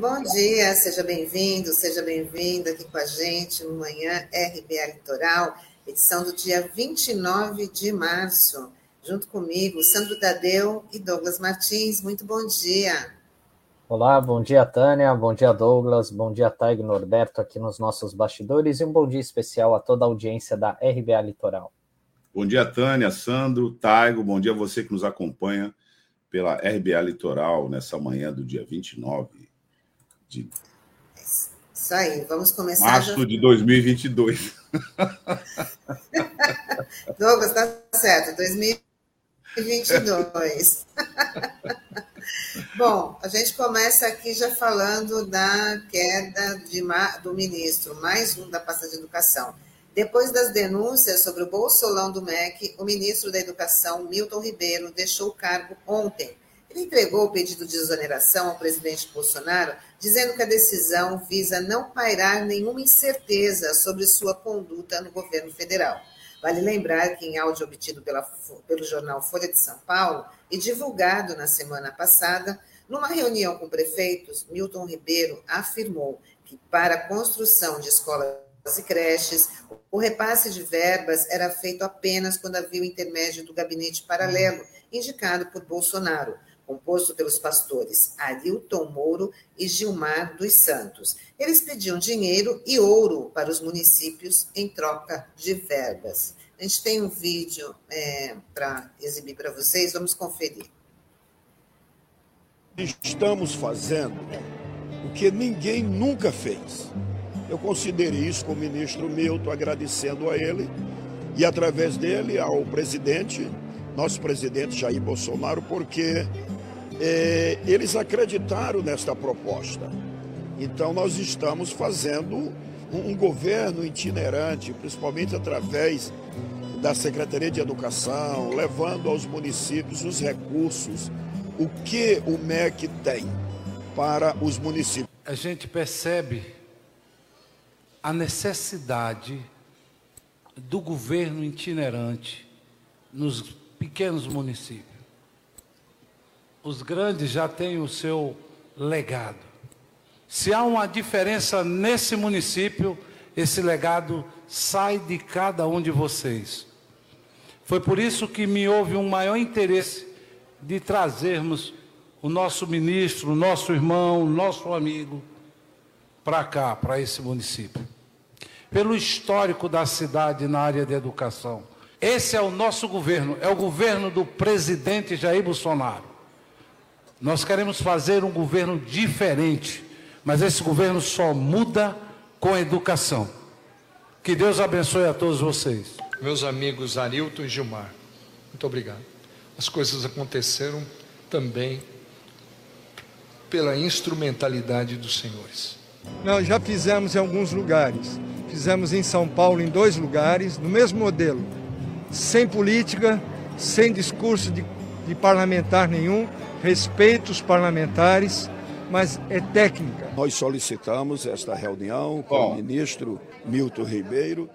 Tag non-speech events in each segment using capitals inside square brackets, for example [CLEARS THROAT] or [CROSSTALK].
Bom dia, seja bem-vindo, seja bem-vinda aqui com a gente no Manhã RBA Litoral, edição do dia 29 de março. Junto comigo, Sandro Tadeu e Douglas Martins. Muito bom dia. Olá, bom dia, Tânia, bom dia, Douglas, bom dia, Taig Norberto, aqui nos nossos bastidores, e um bom dia especial a toda a audiência da RBA Litoral. Bom dia, Tânia, Sandro, Taigo, bom dia a você que nos acompanha pela RBA Litoral nessa manhã do dia 29 de. Isso aí, vamos começar. Março já... de 2022. [LAUGHS] Douglas, tá certo, 2022. [LAUGHS] Bom, a gente começa aqui já falando da queda de, do ministro, mais um da pasta de educação. Depois das denúncias sobre o bolsolão do MEC, o ministro da Educação, Milton Ribeiro, deixou o cargo ontem. Entregou o pedido de exoneração ao presidente Bolsonaro, dizendo que a decisão visa não pairar nenhuma incerteza sobre sua conduta no governo federal. Vale lembrar que, em áudio obtido pela, pelo jornal Folha de São Paulo e divulgado na semana passada, numa reunião com prefeitos, Milton Ribeiro afirmou que, para a construção de escolas e creches, o repasse de verbas era feito apenas quando havia o intermédio do gabinete paralelo, indicado por Bolsonaro, composto pelos pastores Arilton Mouro e Gilmar dos Santos. Eles pediam dinheiro e ouro para os municípios em troca de verbas. A gente tem um vídeo é, para exibir para vocês, vamos conferir. Estamos fazendo o que ninguém nunca fez eu considerei isso com o ministro Milton, agradecendo a ele e, através dele, ao presidente, nosso presidente Jair Bolsonaro, porque é, eles acreditaram nesta proposta. Então, nós estamos fazendo um, um governo itinerante, principalmente através da Secretaria de Educação, levando aos municípios os recursos, o que o MEC tem para os municípios. A gente percebe a necessidade do governo itinerante nos pequenos municípios. Os grandes já têm o seu legado. Se há uma diferença nesse município, esse legado sai de cada um de vocês. Foi por isso que me houve um maior interesse de trazermos o nosso ministro, o nosso irmão, o nosso amigo, para cá, para esse município. Pelo histórico da cidade na área de educação. Esse é o nosso governo, é o governo do presidente Jair Bolsonaro. Nós queremos fazer um governo diferente, mas esse governo só muda com a educação. Que Deus abençoe a todos vocês. Meus amigos Arilton e Gilmar, muito obrigado. As coisas aconteceram também pela instrumentalidade dos senhores. Nós já fizemos em alguns lugares. Fizemos em São Paulo em dois lugares, no mesmo modelo. Sem política, sem discurso de, de parlamentar nenhum, respeito os parlamentares, mas é técnica. Nós solicitamos esta reunião com Bom, o ministro Milton Ribeiro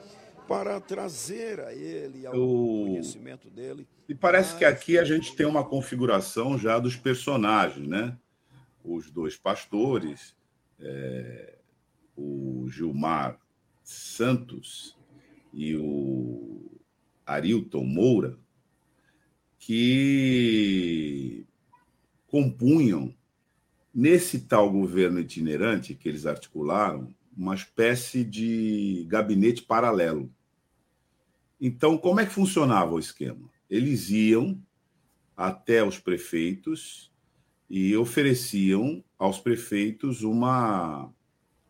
para trazer a ele ao o... conhecimento dele. E parece que aqui a gente tem uma configuração já dos personagens, né? Os dois pastores, é, o Gilmar Santos e o Arilton Moura, que compunham, nesse tal governo itinerante que eles articularam, uma espécie de gabinete paralelo. Então, como é que funcionava o esquema? Eles iam até os prefeitos e ofereciam aos prefeitos uma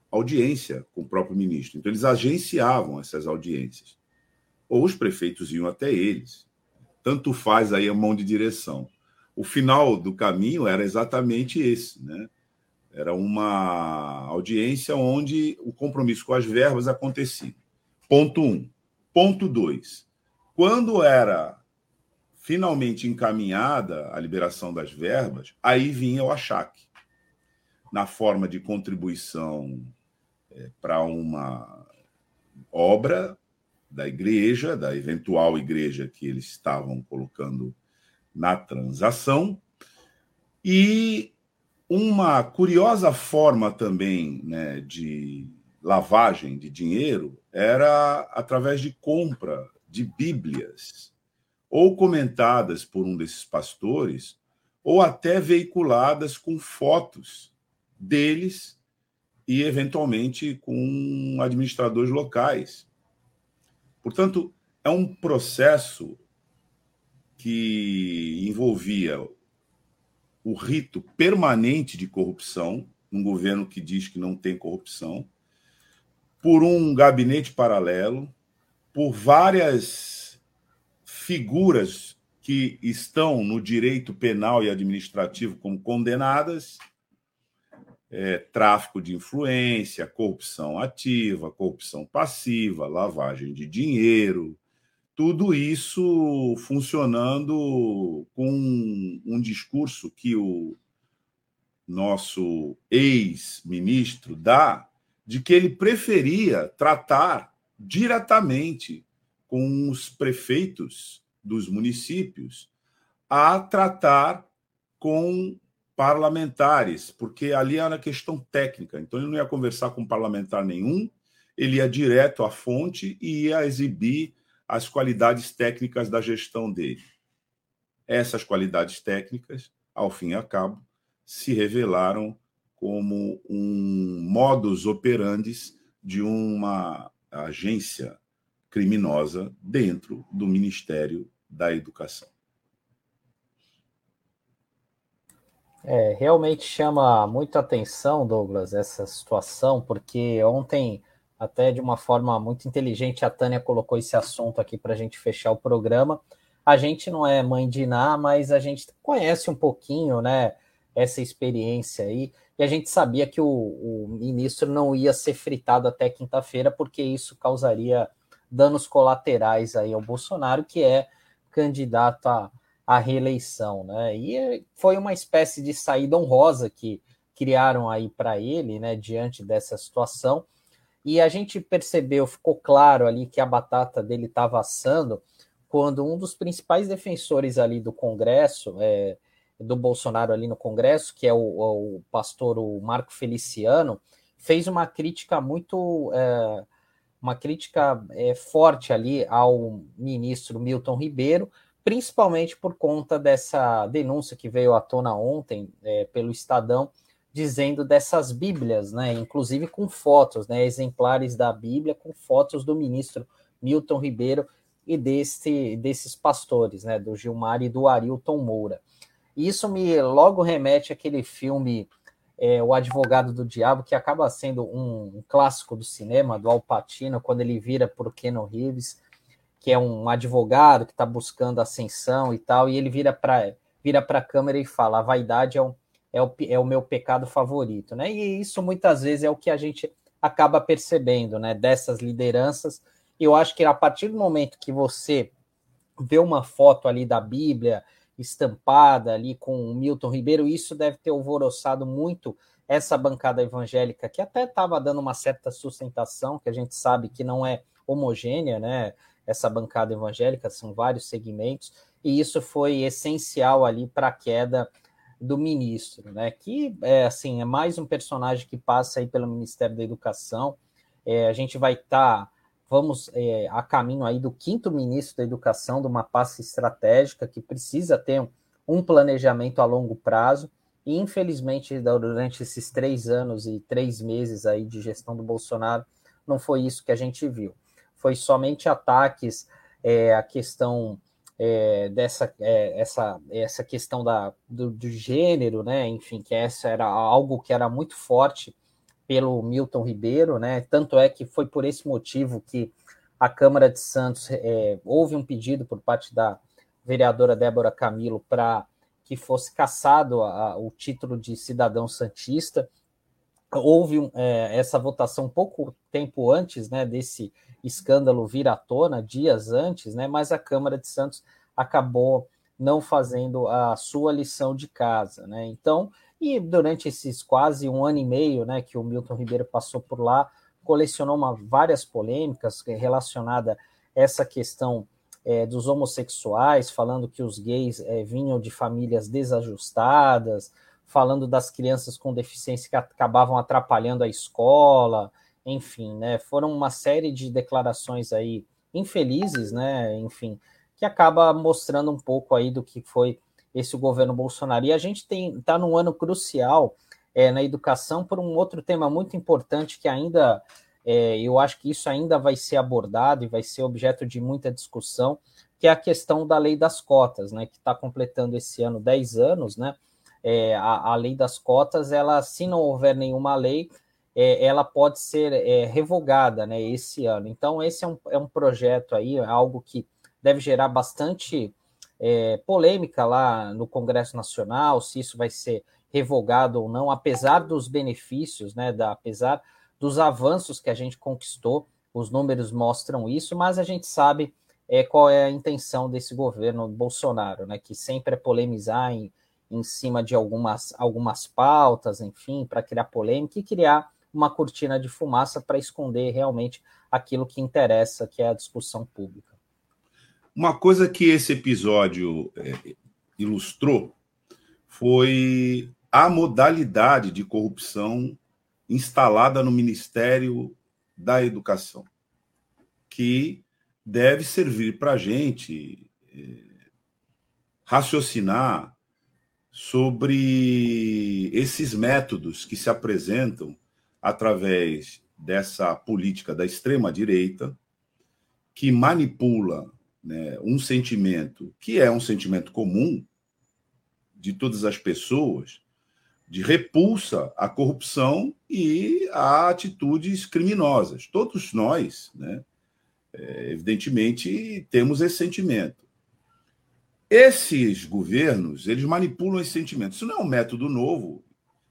audiência com o próprio ministro. Então, eles agenciavam essas audiências. Ou os prefeitos iam até eles. Tanto faz aí a mão de direção. O final do caminho era exatamente esse, né? Era uma audiência onde o compromisso com as verbas acontecia. Ponto um. Ponto dois. Quando era finalmente encaminhada a liberação das verbas, aí vinha o achaque, na forma de contribuição é, para uma obra da igreja, da eventual igreja que eles estavam colocando na transação, e uma curiosa forma também né, de lavagem de dinheiro era através de compra de Bíblias, ou comentadas por um desses pastores, ou até veiculadas com fotos deles e, eventualmente, com administradores locais. Portanto, é um processo que envolvia o rito permanente de corrupção, um governo que diz que não tem corrupção, por um gabinete paralelo, por várias figuras que estão no direito penal e administrativo como condenadas, é, tráfico de influência, corrupção ativa, corrupção passiva, lavagem de dinheiro, tudo isso funcionando com um discurso que o nosso ex-ministro dá de que ele preferia tratar diretamente com os prefeitos dos municípios a tratar com parlamentares, porque ali era questão técnica. Então ele não ia conversar com parlamentar nenhum, ele ia direto à fonte e ia exibir as qualidades técnicas da gestão dele. Essas qualidades técnicas, ao fim e ao cabo, se revelaram como um modus operandi de uma agência criminosa dentro do Ministério da Educação. É, realmente chama muita atenção, Douglas, essa situação, porque ontem até de uma forma muito inteligente, a Tânia colocou esse assunto aqui para a gente fechar o programa. A gente não é mãe de Iná, mas a gente conhece um pouquinho, né, essa experiência aí, e a gente sabia que o, o ministro não ia ser fritado até quinta-feira, porque isso causaria danos colaterais aí ao Bolsonaro, que é candidato à, reeleição, né? E foi uma espécie de saída honrosa que criaram aí para ele, né, diante dessa situação. E a gente percebeu, ficou claro ali que a batata dele estava assando quando um dos principais defensores ali do Congresso, é, do Bolsonaro ali no Congresso, que é o, o pastor o Marco Feliciano, fez uma crítica muito é, uma crítica é, forte ali ao ministro Milton Ribeiro, principalmente por conta dessa denúncia que veio à tona ontem é, pelo Estadão dizendo dessas Bíblias, né, inclusive com fotos, né, exemplares da Bíblia com fotos do ministro Milton Ribeiro e desse, desses pastores, né, do Gilmar e do Arilton Moura. E isso me logo remete àquele filme é, O Advogado do Diabo, que acaba sendo um, um clássico do cinema, do Al Pacino, quando ele vira por Keanu Reeves, que é um advogado que está buscando ascensão e tal, e ele vira para vira a câmera e fala: a vaidade é um é o, é o meu pecado favorito, né? E isso muitas vezes é o que a gente acaba percebendo, né? Dessas lideranças. Eu acho que a partir do momento que você vê uma foto ali da Bíblia estampada ali com o Milton Ribeiro, isso deve ter alvoroçado muito essa bancada evangélica, que até estava dando uma certa sustentação, que a gente sabe que não é homogênea, né? Essa bancada evangélica, são vários segmentos, e isso foi essencial ali para a queda do ministro, né? Que é assim é mais um personagem que passa aí pelo Ministério da Educação. É, a gente vai estar, tá, vamos é, a caminho aí do quinto ministro da Educação, de uma pasta estratégica que precisa ter um, um planejamento a longo prazo. E infelizmente durante esses três anos e três meses aí de gestão do Bolsonaro não foi isso que a gente viu. Foi somente ataques é, a questão é, dessa é, essa, essa questão da, do, do, gênero, né? Enfim, que essa era algo que era muito forte pelo Milton Ribeiro, né? Tanto é que foi por esse motivo que a Câmara de Santos é, houve um pedido por parte da vereadora Débora Camilo para que fosse cassado a, a, o título de cidadão santista. Houve é, essa votação pouco tempo antes, né, desse escândalo vir à tona dias antes, né? Mas a Câmara de Santos acabou não fazendo a sua lição de casa, né? Então, e durante esses quase um ano e meio, né, que o Milton Ribeiro passou por lá, colecionou uma, várias polêmicas relacionadas a essa questão é, dos homossexuais, falando que os gays é, vinham de famílias desajustadas, falando das crianças com deficiência que acabavam atrapalhando a escola, enfim, né? Foram uma série de declarações aí infelizes, né? Enfim, que acaba mostrando um pouco aí do que foi esse governo Bolsonaro. E a gente tem está num ano crucial é, na educação por um outro tema muito importante que ainda é, eu acho que isso ainda vai ser abordado e vai ser objeto de muita discussão, que é a questão da lei das cotas, né? Que está completando esse ano 10 anos, né? É, a, a, lei das cotas, ela, se não houver nenhuma lei, é, ela pode ser é, revogada né, esse ano. Então, esse é um, é um projeto aí, é algo que deve gerar bastante é, polêmica lá no Congresso Nacional, se isso vai ser revogado ou não, apesar dos benefícios, né, da, apesar dos avanços que a gente conquistou, os números mostram isso, mas a gente sabe é, qual é a intenção desse governo Bolsonaro, né, que sempre é polemizar em em cima de algumas, algumas pautas, enfim, para criar polêmica e criar uma cortina de fumaça para esconder realmente aquilo que interessa, que é a discussão pública. Uma coisa que esse episódio é, ilustrou foi a modalidade de corrupção instalada no Ministério da Educação, que deve servir para a gente é, raciocinar sobre esses métodos que se apresentam através dessa política da extrema-direita, que manipula né, um sentimento que é um sentimento comum de todas as pessoas, de repulsa à corrupção e a atitudes criminosas. Todos nós, né, é, evidentemente, temos esse sentimento. Esses governos, eles manipulam esse sentimento. Isso não é um método novo.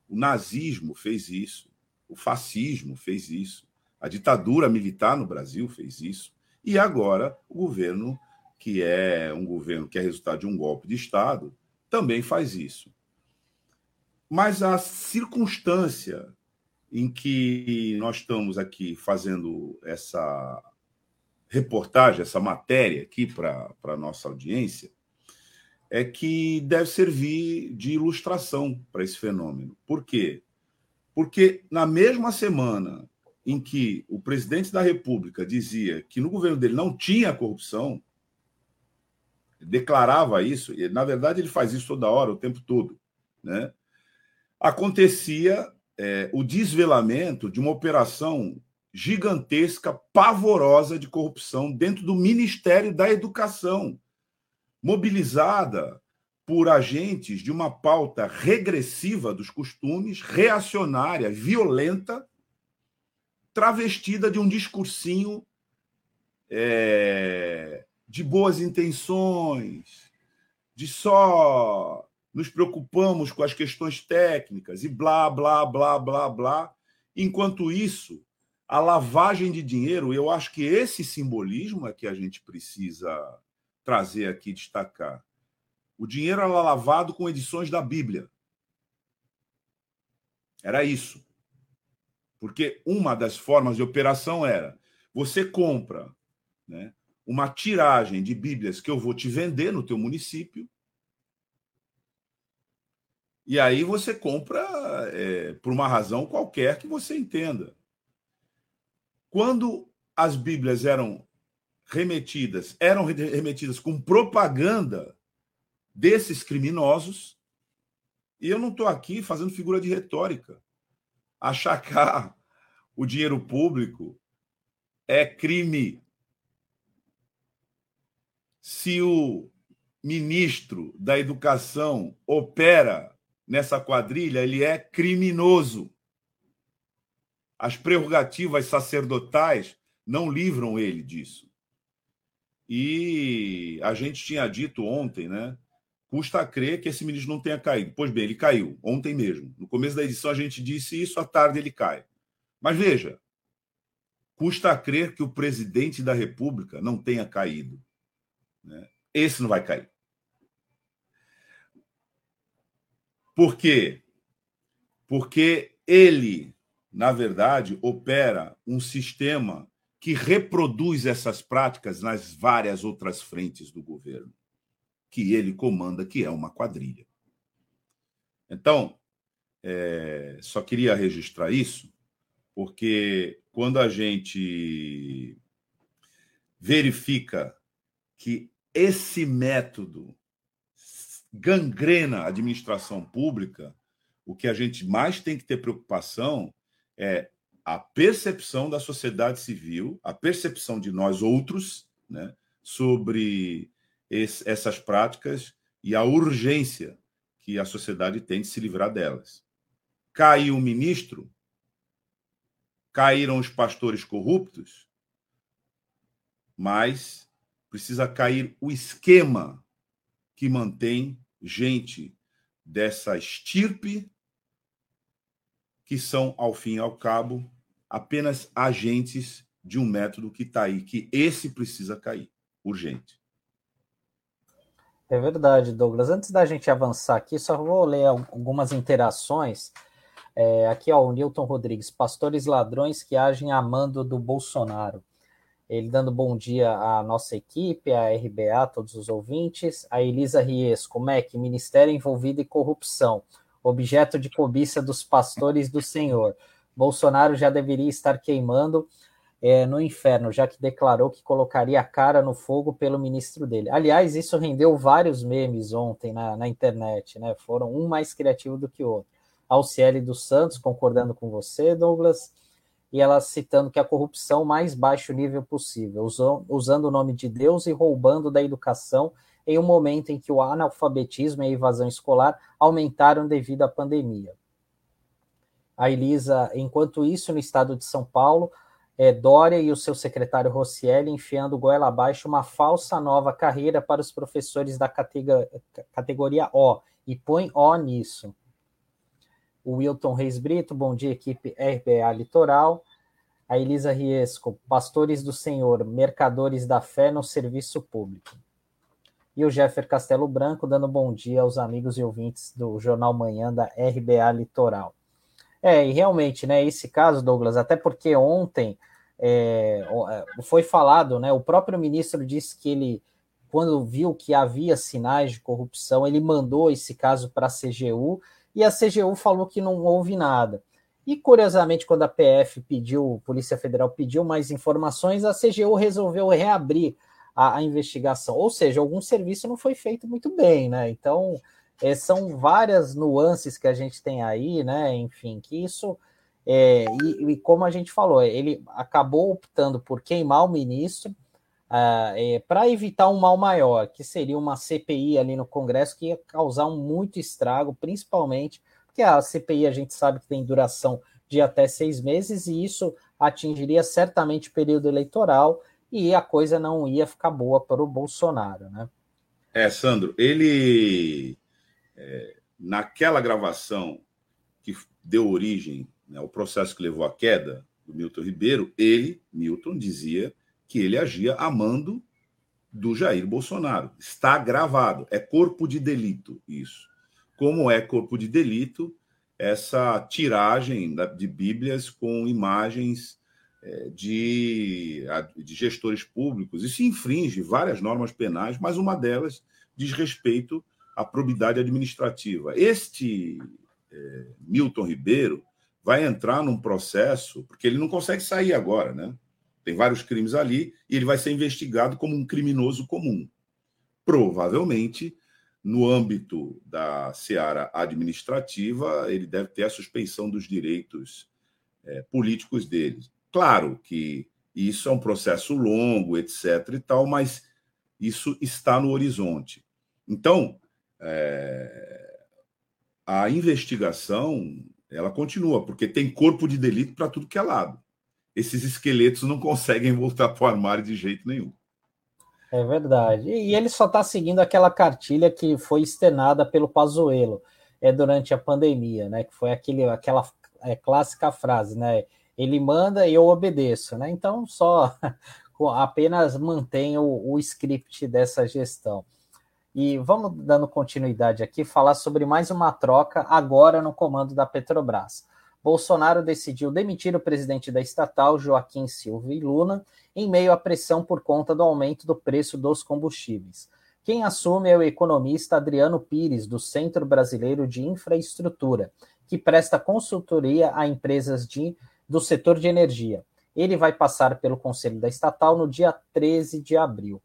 O nazismo fez isso, o fascismo fez isso, a ditadura militar no Brasil fez isso, e agora o governo, que é um governo que é resultado de um golpe de Estado, também faz isso. Mas a circunstância em que nós estamos aqui fazendo essa reportagem, essa matéria aqui para a nossa audiência, é que deve servir de ilustração para esse fenômeno. Por quê? Porque na mesma semana em que o presidente da República dizia que no governo dele não tinha corrupção, declarava isso, e na verdade ele faz isso toda hora, o tempo todo, né? acontecia é, o desvelamento de uma operação gigantesca, pavorosa de corrupção dentro do Ministério da Educação mobilizada por agentes de uma pauta regressiva dos costumes, reacionária, violenta, travestida de um discursinho é, de boas intenções, de só nos preocupamos com as questões técnicas e blá, blá, blá, blá, blá. Enquanto isso, a lavagem de dinheiro, eu acho que esse simbolismo é que a gente precisa trazer aqui, destacar. O dinheiro era lavado com edições da Bíblia. Era isso. Porque uma das formas de operação era: você compra né, uma tiragem de Bíblias que eu vou te vender no teu município. E aí você compra é, por uma razão qualquer que você entenda. Quando as Bíblias eram remetidas, eram remetidas com propaganda desses criminosos. E eu não estou aqui fazendo figura de retórica. Achacar o dinheiro público é crime. Se o ministro da Educação opera nessa quadrilha, ele é criminoso. As prerrogativas sacerdotais não livram ele disso. E a gente tinha dito ontem, né? Custa crer que esse ministro não tenha caído. Pois bem, ele caiu, ontem mesmo. No começo da edição a gente disse isso, à tarde ele cai. Mas veja, custa crer que o presidente da República não tenha caído. Né? Esse não vai cair. Por quê? Porque ele, na verdade, opera um sistema que reproduz essas práticas nas várias outras frentes do governo, que ele comanda, que é uma quadrilha. Então, é, só queria registrar isso, porque quando a gente verifica que esse método gangrena a administração pública, o que a gente mais tem que ter preocupação é a percepção da sociedade civil, a percepção de nós outros, né, sobre esse, essas práticas e a urgência que a sociedade tem de se livrar delas. Caiu um ministro, caíram os pastores corruptos, mas precisa cair o esquema que mantém gente dessa estirpe que são, ao fim e ao cabo, apenas agentes de um método que está aí, que esse precisa cair, urgente. É verdade, Douglas. Antes da gente avançar aqui, só vou ler algumas interações. É, aqui, ó, o Newton Rodrigues, pastores ladrões que agem a mando do Bolsonaro. Ele dando bom dia à nossa equipe, à RBA, todos os ouvintes. A Elisa Riesco, MEC, Ministério envolvido em corrupção, objeto de cobiça dos pastores do Senhor. Bolsonaro já deveria estar queimando é, no inferno, já que declarou que colocaria a cara no fogo pelo ministro dele. Aliás, isso rendeu vários memes ontem na, na internet, né? Foram um mais criativo do que o outro. Alciele dos Santos, concordando com você, Douglas, e ela citando que a corrupção mais baixo nível possível, usando, usando o nome de Deus e roubando da educação em um momento em que o analfabetismo e a evasão escolar aumentaram devido à pandemia. A Elisa, enquanto isso, no estado de São Paulo, é, Dória e o seu secretário Rossielli enfiando goela abaixo uma falsa nova carreira para os professores da categoria O, e põe O nisso. O Wilton Reis Brito, bom dia, equipe RBA Litoral. A Elisa Riesco, Pastores do Senhor, Mercadores da Fé no Serviço Público. E o Jeffer Castelo Branco, dando bom dia aos amigos e ouvintes do Jornal Manhã da RBA Litoral. É, e realmente, né, esse caso, Douglas, até porque ontem é, é, foi falado, né, o próprio ministro disse que ele, quando viu que havia sinais de corrupção, ele mandou esse caso para a CGU e a CGU falou que não houve nada. E curiosamente, quando a PF pediu, Polícia Federal pediu mais informações, a CGU resolveu reabrir a, a investigação. Ou seja, algum serviço não foi feito muito bem, né? Então, é, são várias nuances que a gente tem aí, né? Enfim, que isso. É, e, e, como a gente falou, ele acabou optando por queimar o ministro uh, é, para evitar um mal maior, que seria uma CPI ali no Congresso que ia causar um muito estrago, principalmente porque a CPI a gente sabe que tem duração de até seis meses e isso atingiria certamente o período eleitoral e a coisa não ia ficar boa para o Bolsonaro, né? É, Sandro, ele é, naquela gravação que deu origem né, ao processo que levou à queda do Milton Ribeiro, ele, Milton, dizia que ele agia amando do Jair Bolsonaro. Está gravado, é corpo de delito isso. Como é corpo de delito essa tiragem de Bíblias com imagens de, de gestores públicos? Isso infringe várias normas penais, mas uma delas diz respeito a probidade administrativa. Este é, Milton Ribeiro vai entrar num processo, porque ele não consegue sair agora, né? Tem vários crimes ali e ele vai ser investigado como um criminoso comum. Provavelmente, no âmbito da seara administrativa, ele deve ter a suspensão dos direitos é, políticos dele. Claro que isso é um processo longo, etc. e tal, mas isso está no horizonte. Então, é, a investigação ela continua, porque tem corpo de delito para tudo que é lado. Esses esqueletos não [LAUGHS] conseguem voltar para o armário de jeito nenhum. É verdade. E ele só está seguindo aquela cartilha que foi externada pelo Pazuello é, durante a pandemia, né? Que foi aquele, aquela é, clássica frase, né? Ele manda e eu obedeço, né? Então só [LAUGHS] apenas mantém o, o script dessa gestão. E vamos dando continuidade aqui, falar sobre mais uma troca agora no comando da Petrobras. Bolsonaro decidiu demitir o presidente da estatal, Joaquim Silva e Luna, em meio à pressão por conta do aumento do preço dos combustíveis. Quem assume é o economista Adriano Pires, do Centro Brasileiro de Infraestrutura, que presta consultoria a empresas de, do setor de energia. Ele vai passar pelo Conselho da Estatal no dia 13 de abril.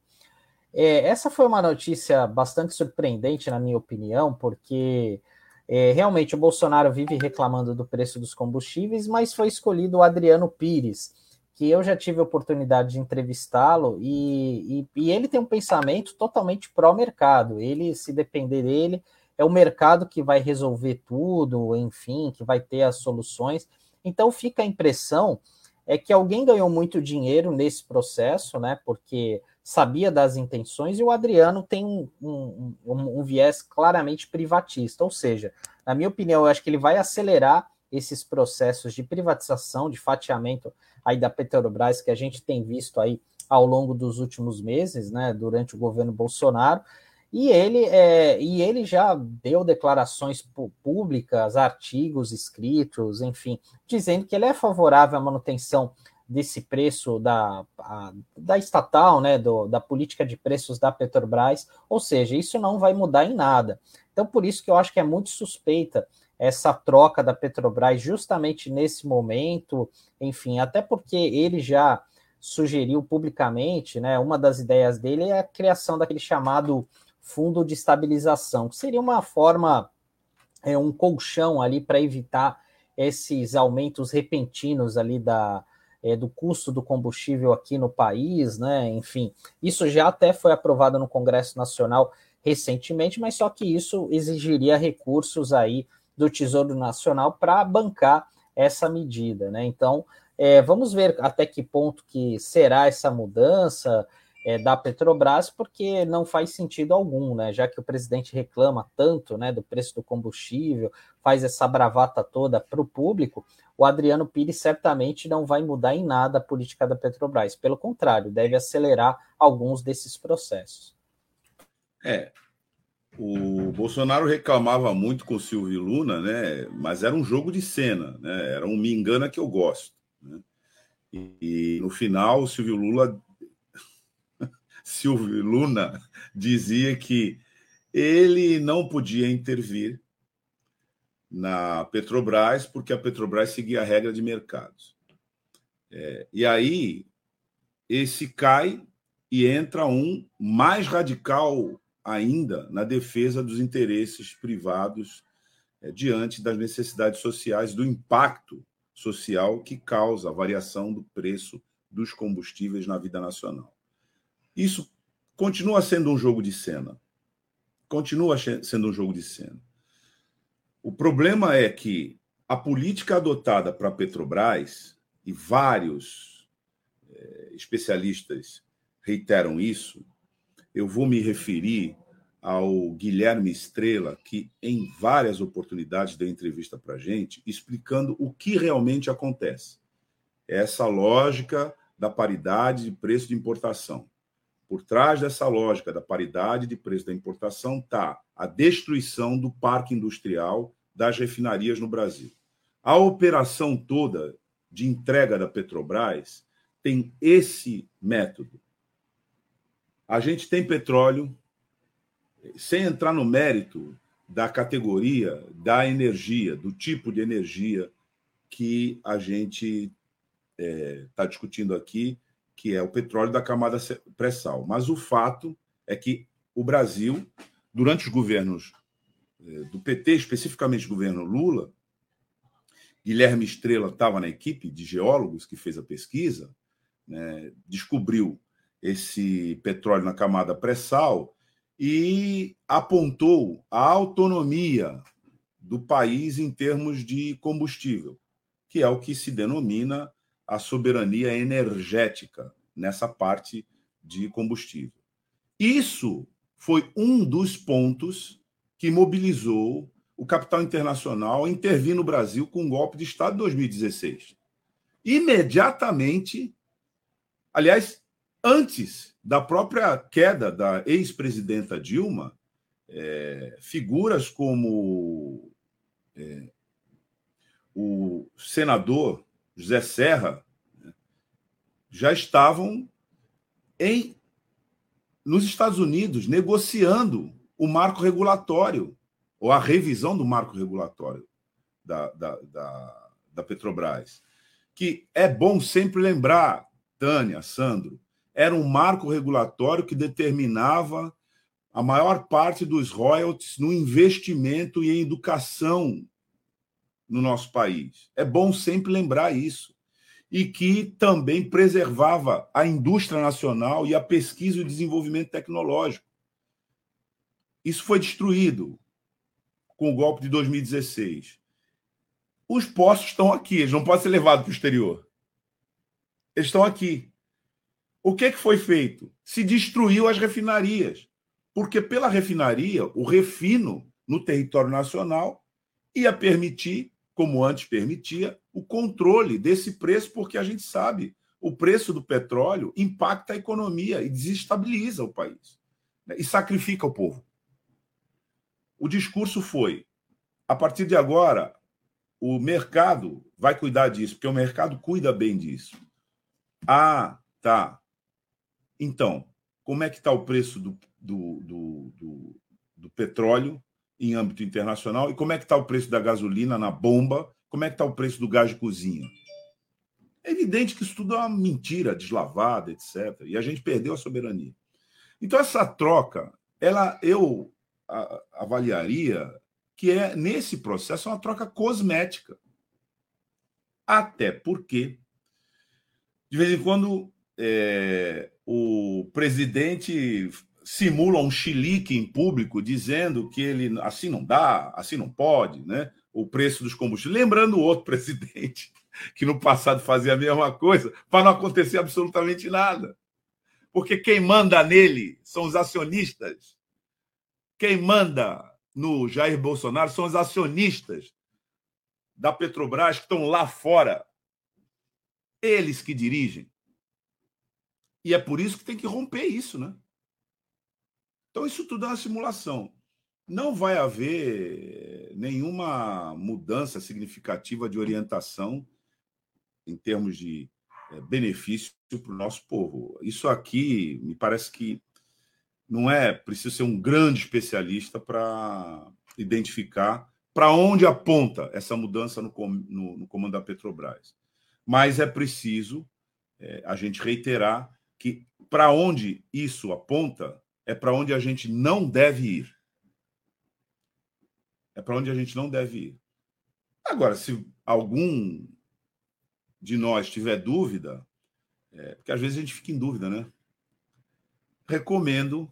É, essa foi uma notícia bastante surpreendente, na minha opinião, porque é, realmente o Bolsonaro vive reclamando do preço dos combustíveis, mas foi escolhido o Adriano Pires, que eu já tive a oportunidade de entrevistá-lo, e, e, e ele tem um pensamento totalmente pró-mercado. Ele, se depender dele, é o mercado que vai resolver tudo, enfim, que vai ter as soluções. Então fica a impressão é que alguém ganhou muito dinheiro nesse processo, né? Porque sabia das intenções e o Adriano tem um, um, um, um viés claramente privatista, ou seja, na minha opinião, eu acho que ele vai acelerar esses processos de privatização, de fatiamento aí da Petrobras que a gente tem visto aí ao longo dos últimos meses, né, durante o governo Bolsonaro, e ele, é, e ele já deu declarações públicas, artigos escritos, enfim, dizendo que ele é favorável à manutenção desse preço da, a, da estatal, né, do, da política de preços da Petrobras, ou seja, isso não vai mudar em nada. Então, por isso que eu acho que é muito suspeita essa troca da Petrobras justamente nesse momento, enfim, até porque ele já sugeriu publicamente, né, uma das ideias dele é a criação daquele chamado fundo de estabilização, que seria uma forma, é, um colchão ali para evitar esses aumentos repentinos ali da, é, do custo do combustível aqui no país, né? Enfim, isso já até foi aprovado no Congresso Nacional recentemente, mas só que isso exigiria recursos aí do Tesouro Nacional para bancar essa medida, né? Então, é, vamos ver até que ponto que será essa mudança é, da Petrobras, porque não faz sentido algum, né? Já que o presidente reclama tanto né, do preço do combustível, faz essa bravata toda para o público, o Adriano Pires certamente não vai mudar em nada a política da Petrobras. Pelo contrário, deve acelerar alguns desses processos. É. O Bolsonaro reclamava muito com o Silvio Luna, né? Mas era um jogo de cena, né? Era um me engana que eu gosto. Né? E, e no final, o Silvio Lula Silvio Luna dizia que ele não podia intervir na Petrobras porque a Petrobras seguia a regra de mercados. É, e aí esse cai e entra um mais radical ainda na defesa dos interesses privados é, diante das necessidades sociais, do impacto social que causa a variação do preço dos combustíveis na vida nacional. Isso continua sendo um jogo de cena. Continua sendo um jogo de cena. O problema é que a política adotada para a Petrobras, e vários é, especialistas reiteram isso, eu vou me referir ao Guilherme Estrela, que em várias oportunidades deu entrevista para a gente, explicando o que realmente acontece. Essa lógica da paridade de preço de importação. Por trás dessa lógica da paridade de preço da importação está a destruição do parque industrial das refinarias no Brasil. A operação toda de entrega da Petrobras tem esse método. A gente tem petróleo, sem entrar no mérito da categoria da energia, do tipo de energia que a gente está é, tá discutindo aqui, que é o petróleo da camada pré-sal. Mas o fato é que o Brasil, durante os governos eh, do PT, especificamente o governo Lula, Guilherme Estrela estava na equipe de geólogos que fez a pesquisa, né, descobriu esse petróleo na camada pré-sal e apontou a autonomia do país em termos de combustível, que é o que se denomina a soberania energética nessa parte de combustível. Isso foi um dos pontos que mobilizou o capital internacional a intervir no Brasil com um golpe de Estado em 2016. Imediatamente, aliás, antes da própria queda da ex-presidenta Dilma, é, figuras como é, o senador José Serra, já estavam em nos Estados Unidos negociando o marco regulatório ou a revisão do marco regulatório da, da, da, da Petrobras, que é bom sempre lembrar, Tânia, Sandro, era um marco regulatório que determinava a maior parte dos royalties no investimento e em educação no nosso país. É bom sempre lembrar isso. E que também preservava a indústria nacional e a pesquisa e o desenvolvimento tecnológico. Isso foi destruído com o golpe de 2016. Os postos estão aqui, eles não podem ser levados para o exterior. Eles estão aqui. O que, que foi feito? Se destruiu as refinarias. Porque pela refinaria, o refino no território nacional ia permitir, como antes permitia, o controle desse preço, porque a gente sabe, o preço do petróleo impacta a economia e desestabiliza o país né? e sacrifica o povo. O discurso foi: a partir de agora, o mercado vai cuidar disso, porque o mercado cuida bem disso. Ah, tá. Então, como é que está o preço do, do, do, do, do petróleo em âmbito internacional e como é que está o preço da gasolina na bomba? Como é que está o preço do gás de cozinha? É evidente que isso tudo é uma mentira deslavada, etc. E a gente perdeu a soberania. Então, essa troca, ela eu avaliaria que é, nesse processo, uma troca cosmética. Até porque, de vez em quando, é, o presidente simula um chilique em público dizendo que ele assim não dá, assim não pode, né? O preço dos combustíveis. Lembrando o outro [LAUGHS] presidente que no passado fazia a mesma coisa, para não acontecer absolutamente nada. Porque quem manda nele são os acionistas. Quem manda no Jair Bolsonaro são os acionistas da Petrobras que estão lá fora. Eles que dirigem. E é por isso que tem que romper isso, né? Então, isso tudo é uma simulação. Não vai haver nenhuma mudança significativa de orientação em termos de é, benefício para o nosso povo. Isso aqui me parece que não é preciso ser um grande especialista para identificar para onde aponta essa mudança no, no, no, comando da Petrobras. Mas é preciso é, a gente reiterar que para onde isso aponta é para onde a gente não deve ir. É para onde a gente não deve ir. Agora, se algum de nós tiver dúvida, é, porque às vezes a gente fica em dúvida, né? Recomendo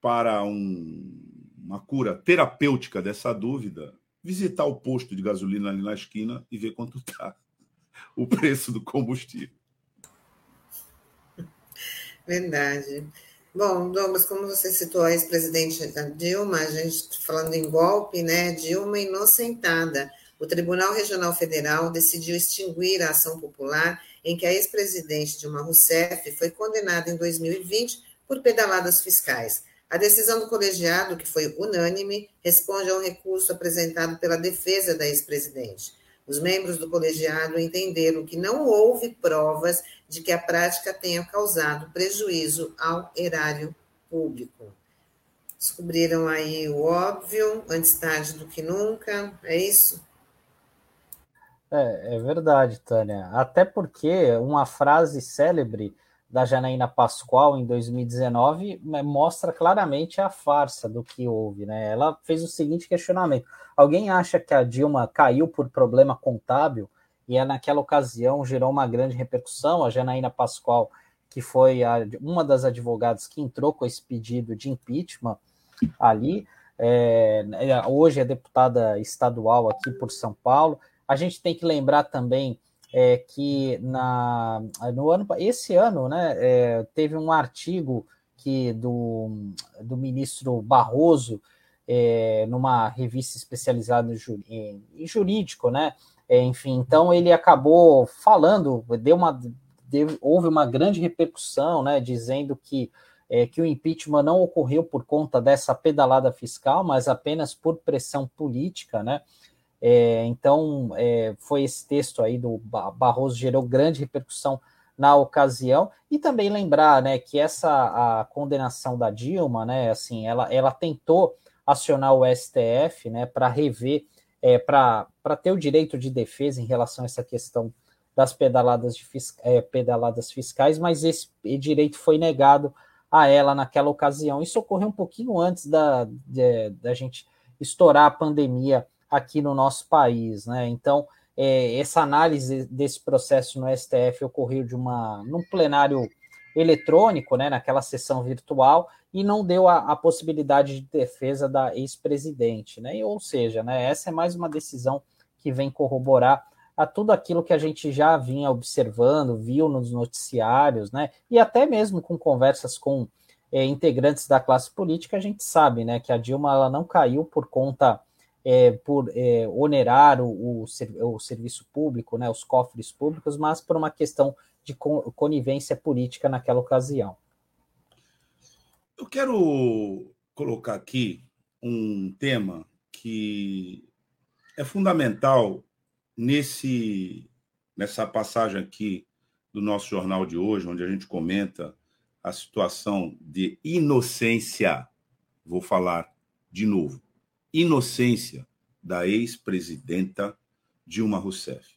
para um, uma cura terapêutica dessa dúvida, visitar o posto de gasolina ali na esquina e ver quanto está [LAUGHS] o preço do combustível. Verdade. Bom, Douglas, como você citou a ex-presidente Dilma, a gente falando em golpe, né? Dilma inocentada. O Tribunal Regional Federal decidiu extinguir a ação popular em que a ex-presidente Dilma Rousseff foi condenada em 2020 por pedaladas fiscais. A decisão do colegiado, que foi unânime, responde a um recurso apresentado pela defesa da ex-presidente. Os membros do colegiado entenderam que não houve provas de que a prática tenha causado prejuízo ao erário público. Descobriram aí o óbvio, antes tarde do que nunca, é isso? É, é verdade, Tânia. Até porque uma frase célebre da Janaína Pascoal em 2019 mostra claramente a farsa do que houve, né? Ela fez o seguinte questionamento: alguém acha que a Dilma caiu por problema contábil? E é naquela ocasião gerou uma grande repercussão. A Janaína Pascoal, que foi a, uma das advogadas que entrou com esse pedido de impeachment ali, é, hoje é deputada estadual aqui por São Paulo. A gente tem que lembrar também é, que na, no ano, esse ano, né, é, teve um artigo que do, do ministro Barroso, é, numa revista especializada em, em jurídico, né? É, enfim, então ele acabou falando, deu uma, deu, houve uma grande repercussão, né? Dizendo que é, que o impeachment não ocorreu por conta dessa pedalada fiscal, mas apenas por pressão política, né? É, então, é, foi esse texto aí do Barroso gerou grande repercussão na ocasião e também lembrar, né, que essa a condenação da Dilma, né, assim, ela, ela tentou acionar o STF, né, para rever é, para ter o direito de defesa em relação a essa questão das pedaladas, de, é, pedaladas fiscais, mas esse direito foi negado a ela naquela ocasião. Isso ocorreu um pouquinho antes da, da gente estourar a pandemia aqui no nosso país, né? Então, é, essa análise desse processo no STF ocorreu de uma num plenário eletrônico, né, naquela sessão virtual, e não deu a, a possibilidade de defesa da ex-presidente, né? Ou seja, né, essa é mais uma decisão que vem corroborar a tudo aquilo que a gente já vinha observando, viu nos noticiários, né? E até mesmo com conversas com é, integrantes da classe política, a gente sabe, né, que a Dilma ela não caiu por conta é, por é, onerar o, o, o, serviço público, né, os cofres públicos, mas por uma questão de conivência política naquela ocasião. Eu quero colocar aqui um tema que é fundamental nesse nessa passagem aqui do nosso jornal de hoje, onde a gente comenta a situação de inocência. Vou falar de novo inocência da ex-presidenta Dilma Rousseff.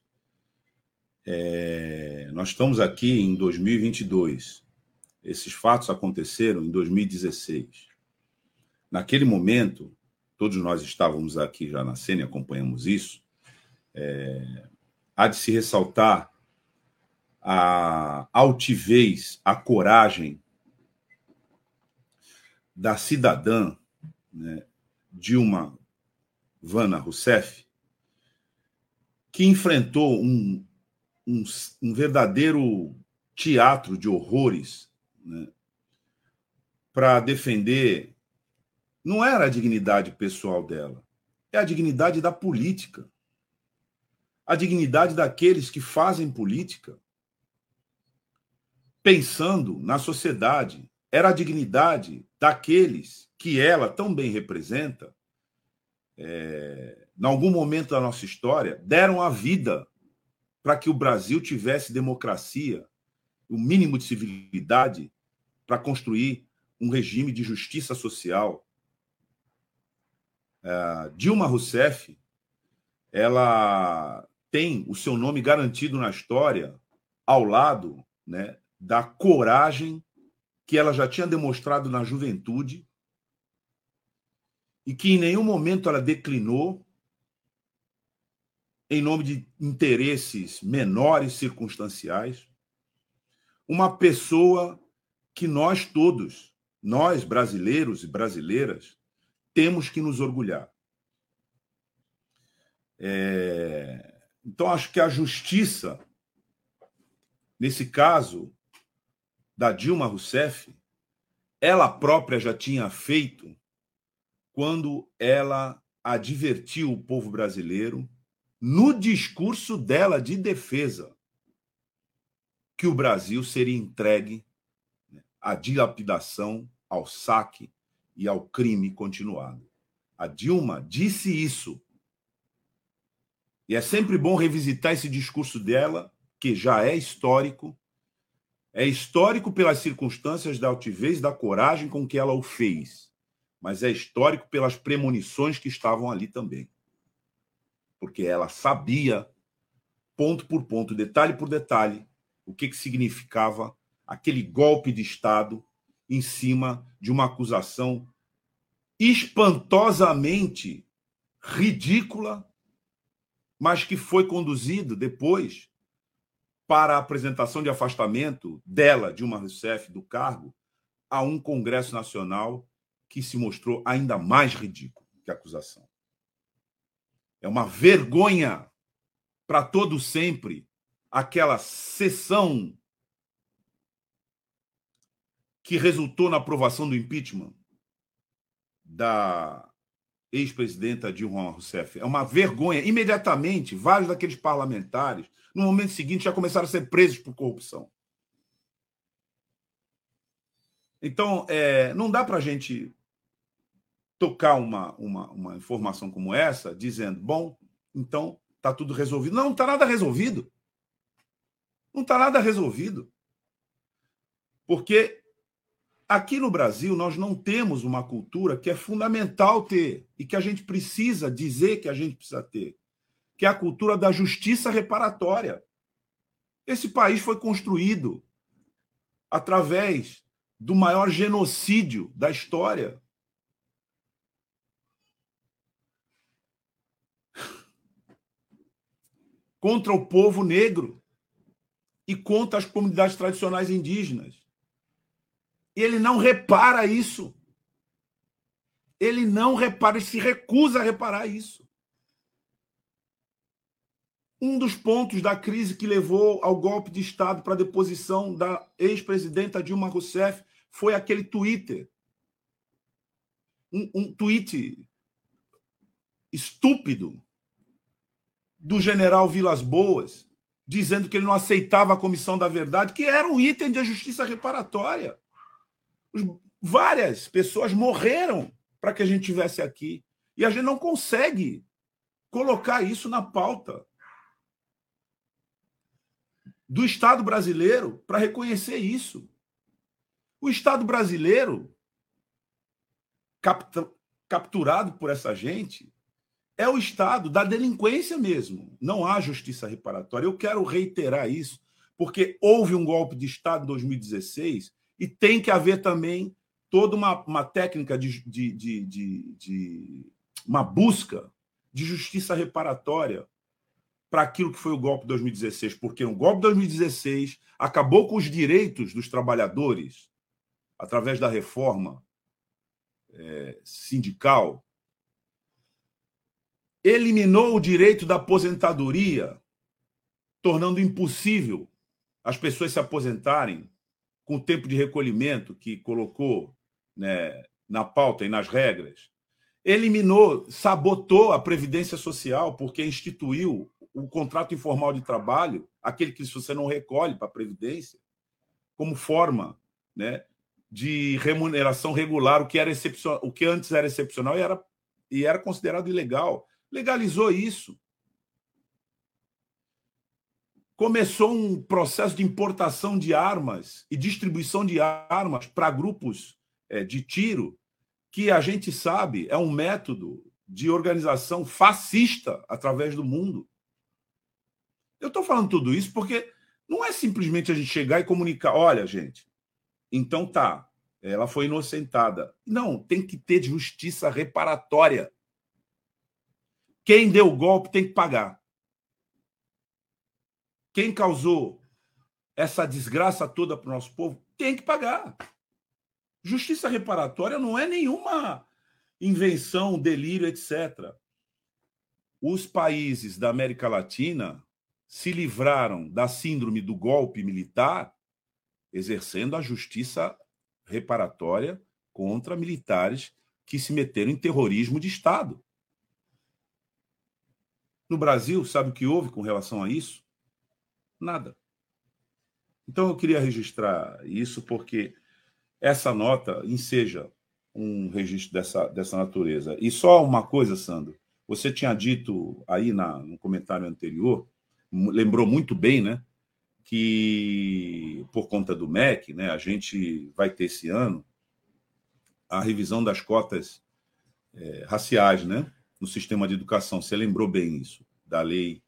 É, nós estamos aqui em 2022. Esses fatos aconteceram em 2016. Naquele momento, todos nós estávamos aqui já na cena e acompanhamos isso. É, há de se ressaltar a altivez, a coragem da cidadã né, Dilma Vana Rousseff, que enfrentou um, um, um verdadeiro teatro de horrores né, para defender. Não era a dignidade pessoal dela, é a dignidade da política. A dignidade daqueles que fazem política pensando na sociedade. Era a dignidade daqueles que ela tão bem representa, é, em algum momento da nossa história, deram a vida para que o Brasil tivesse democracia, o mínimo de civilidade, para construir um regime de justiça social. É, Dilma Rousseff, ela tem o seu nome garantido na história ao lado né, da coragem que ela já tinha demonstrado na juventude e que em nenhum momento ela declinou em nome de interesses menores circunstanciais. Uma pessoa que nós todos, nós brasileiros e brasileiras, temos que nos orgulhar. É... Então, acho que a justiça, nesse caso da Dilma Rousseff, ela própria já tinha feito quando ela advertiu o povo brasileiro, no discurso dela de defesa, que o Brasil seria entregue né, à dilapidação, ao saque e ao crime continuado. A Dilma disse isso. E é sempre bom revisitar esse discurso dela, que já é histórico. É histórico pelas circunstâncias da altivez, da coragem com que ela o fez mas é histórico pelas premonições que estavam ali também. Porque ela sabia, ponto por ponto, detalhe por detalhe, o que, que significava aquele golpe de Estado em cima de uma acusação espantosamente ridícula, mas que foi conduzido depois para a apresentação de afastamento dela, Dilma Rousseff, do cargo, a um Congresso Nacional que se mostrou ainda mais ridículo que a acusação. É uma vergonha para todo sempre aquela sessão que resultou na aprovação do impeachment da ex-presidenta Dilma Rousseff. É uma vergonha. Imediatamente, vários daqueles parlamentares, no momento seguinte, já começaram a ser presos por corrupção. Então, é, não dá para a gente tocar uma, uma, uma informação como essa, dizendo, bom, então está tudo resolvido. Não, não está nada resolvido. Não está nada resolvido. Porque Aqui no Brasil, nós não temos uma cultura que é fundamental ter e que a gente precisa dizer que a gente precisa ter, que é a cultura da justiça reparatória. Esse país foi construído através do maior genocídio da história. Contra o povo negro e contra as comunidades tradicionais indígenas. E ele não repara isso. Ele não repara, ele se recusa a reparar isso. Um dos pontos da crise que levou ao golpe de Estado para a deposição da ex-presidenta Dilma Rousseff foi aquele Twitter. Um, um tweet estúpido do general Vilas Boas, dizendo que ele não aceitava a comissão da verdade, que era um item de justiça reparatória. Várias pessoas morreram para que a gente tivesse aqui. E a gente não consegue colocar isso na pauta do Estado brasileiro para reconhecer isso. O Estado brasileiro, capturado por essa gente, é o Estado da delinquência mesmo. Não há justiça reparatória. Eu quero reiterar isso, porque houve um golpe de Estado em 2016 e tem que haver também toda uma, uma técnica de, de, de, de, de uma busca de justiça reparatória para aquilo que foi o golpe de 2016, porque o golpe de 2016 acabou com os direitos dos trabalhadores através da reforma é, sindical, eliminou o direito da aposentadoria, tornando impossível as pessoas se aposentarem com o tempo de recolhimento que colocou né, na pauta e nas regras. Eliminou, sabotou a Previdência Social, porque instituiu o contrato informal de trabalho, aquele que você não recolhe para a Previdência, como forma né, de remuneração regular, o que, era excepcional, o que antes era excepcional e era, e era considerado ilegal. Legalizou isso. Começou um processo de importação de armas e distribuição de armas para grupos é, de tiro, que a gente sabe é um método de organização fascista através do mundo. Eu estou falando tudo isso porque não é simplesmente a gente chegar e comunicar, olha, gente, então tá, ela foi inocentada. Não, tem que ter justiça reparatória. Quem deu o golpe tem que pagar. Quem causou essa desgraça toda para o nosso povo tem que pagar. Justiça reparatória não é nenhuma invenção, delírio, etc. Os países da América Latina se livraram da síndrome do golpe militar, exercendo a justiça reparatória contra militares que se meteram em terrorismo de Estado. No Brasil, sabe o que houve com relação a isso? Nada. Então eu queria registrar isso porque essa nota enseja um registro dessa, dessa natureza. E só uma coisa, Sandro, você tinha dito aí na, no comentário anterior lembrou muito bem, né? Que por conta do MEC, né, a gente vai ter esse ano a revisão das cotas é, raciais, né? No sistema de educação. Você lembrou bem isso, da lei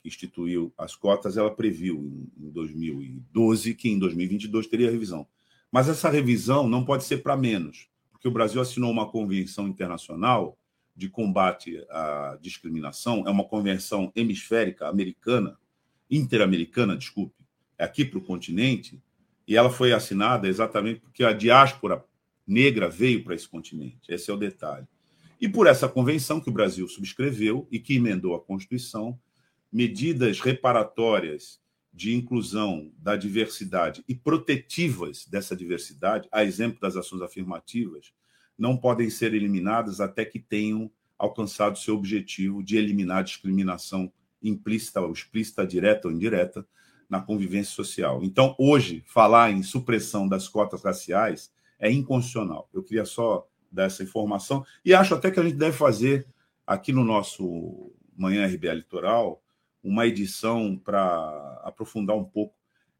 que instituiu as cotas, ela previu em, em 2012 que em 2022 teria revisão. Mas essa revisão não pode ser para menos, porque o Brasil assinou uma convenção internacional de combate à discriminação, é uma convenção hemisférica americana, interamericana, desculpe, é aqui para o continente, e ela foi assinada exatamente porque a diáspora negra veio para esse continente. Esse é o detalhe. E por essa convenção que o Brasil subscreveu e que emendou a Constituição, medidas reparatórias de inclusão da diversidade e protetivas dessa diversidade, a exemplo das ações afirmativas, não podem ser eliminadas até que tenham alcançado seu objetivo de eliminar a discriminação implícita ou explícita, direta ou indireta, na convivência social. Então, hoje, falar em supressão das cotas raciais é inconstitucional. Eu queria só dar essa informação e acho até que a gente deve fazer aqui no nosso Manhã RBA Litoral uma edição para aprofundar um pouco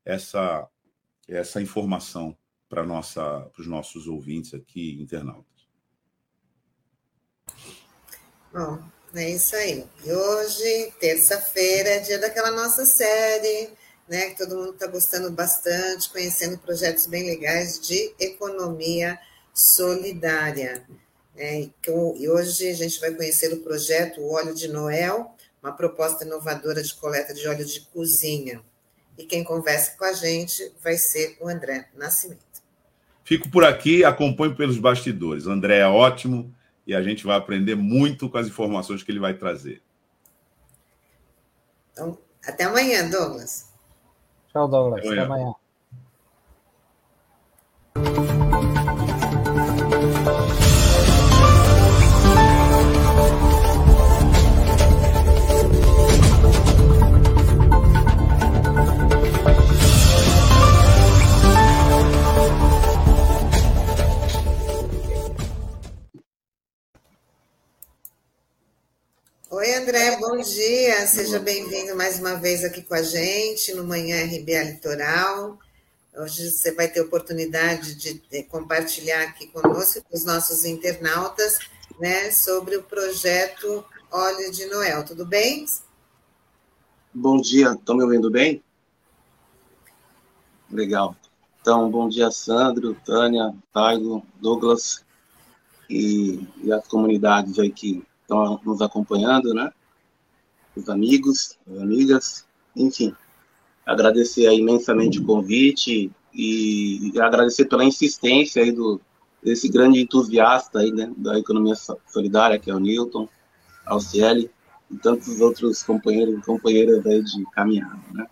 essa, essa informação para os nossos ouvintes aqui, internautas. Bom, é isso aí. E hoje, terça-feira, é dia daquela nossa série, né? Que todo mundo está gostando bastante, conhecendo projetos bem legais de economia solidária. Né? E hoje a gente vai conhecer o projeto Óleo de Noel, uma proposta inovadora de coleta de óleo de cozinha. E quem conversa com a gente vai ser o André Nascimento. Fico por aqui, acompanho pelos bastidores. André é ótimo e a gente vai aprender muito com as informações que ele vai trazer. Então, até amanhã, Douglas. Tchau, Douglas. Até amanhã. Até amanhã. André, bom dia. Seja bem-vindo mais uma vez aqui com a gente no Manhã RBA Litoral. Hoje você vai ter oportunidade de compartilhar aqui conosco, com os nossos internautas, né, sobre o projeto Óleo de Noel. Tudo bem? Bom dia, estão me ouvindo bem? Legal. Então, bom dia, Sandro, Tânia, Taigo, Douglas e, e as comunidades aí que estão nos acompanhando, né? Os amigos, as amigas, enfim. Agradecer imensamente o convite e, e agradecer pela insistência aí do, desse grande entusiasta aí, né, da economia solidária, que é o Newton, ao Cieli, e tantos outros companheiros e companheiras aí de caminhada, né?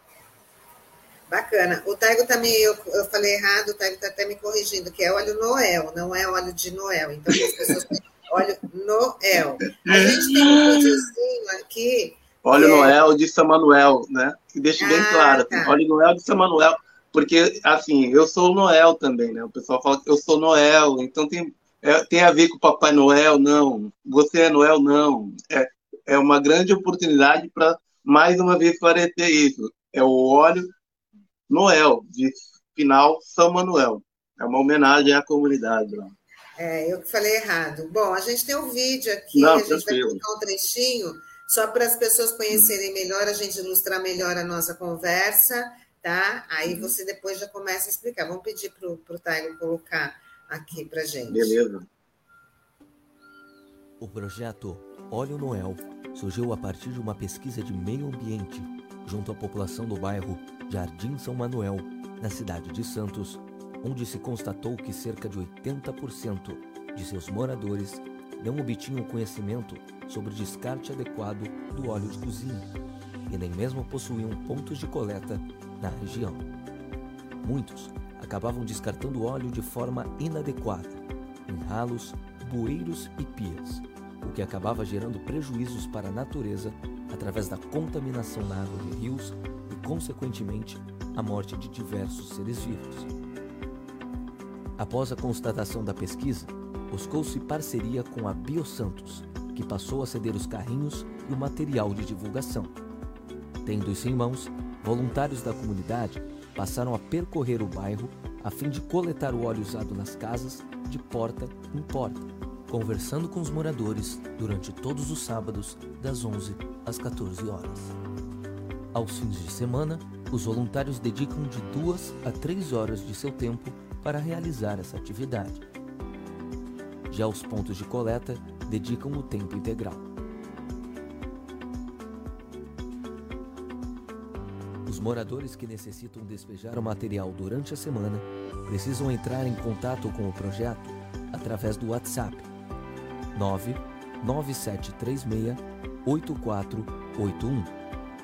Bacana. O Taigo também, eu, eu falei errado, o Taigo está até me corrigindo, que é óleo Noel, não é óleo de Noel. Então, as pessoas Óleo Noel. A gente tem um videozinho aqui. Óleo é... Noel de São Manuel, né? Que deixa ah, bem claro. Tá. Óleo Noel de São Manuel. Porque, assim, eu sou Noel também, né? O pessoal fala que eu sou Noel, então tem, é, tem a ver com o Papai Noel, não. Você é Noel, não. É, é uma grande oportunidade para, mais uma vez, esclarecer isso. É o óleo Noel, de final São Manuel. É uma homenagem à comunidade lá. É, eu que falei errado. Bom, a gente tem um vídeo aqui, Não, a gente tranquilo. vai colocar um trechinho, só para as pessoas conhecerem melhor, a gente ilustrar melhor a nossa conversa, tá? Aí uhum. você depois já começa a explicar. Vamos pedir para o Taigo colocar aqui para gente. Beleza. O projeto Óleo Noel surgiu a partir de uma pesquisa de meio ambiente junto à população do bairro Jardim São Manuel, na cidade de Santos, onde se constatou que cerca de 80% de seus moradores não obtinham conhecimento sobre o descarte adequado do óleo de cozinha e nem mesmo possuíam pontos de coleta na região. Muitos acabavam descartando óleo de forma inadequada, em ralos, bueiros e pias, o que acabava gerando prejuízos para a natureza através da contaminação na água de rios e, consequentemente, a morte de diversos seres vivos. Após a constatação da pesquisa, buscou-se parceria com a BioSantos, que passou a ceder os carrinhos e o material de divulgação. Tendo isso em mãos, voluntários da comunidade passaram a percorrer o bairro a fim de coletar o óleo usado nas casas de porta em porta, conversando com os moradores durante todos os sábados, das 11 às 14 horas. Aos fins de semana, os voluntários dedicam de duas a três horas de seu tempo para realizar essa atividade. Já os pontos de coleta dedicam o tempo integral. Os moradores que necessitam despejar o material durante a semana precisam entrar em contato com o projeto através do WhatsApp 99736 8481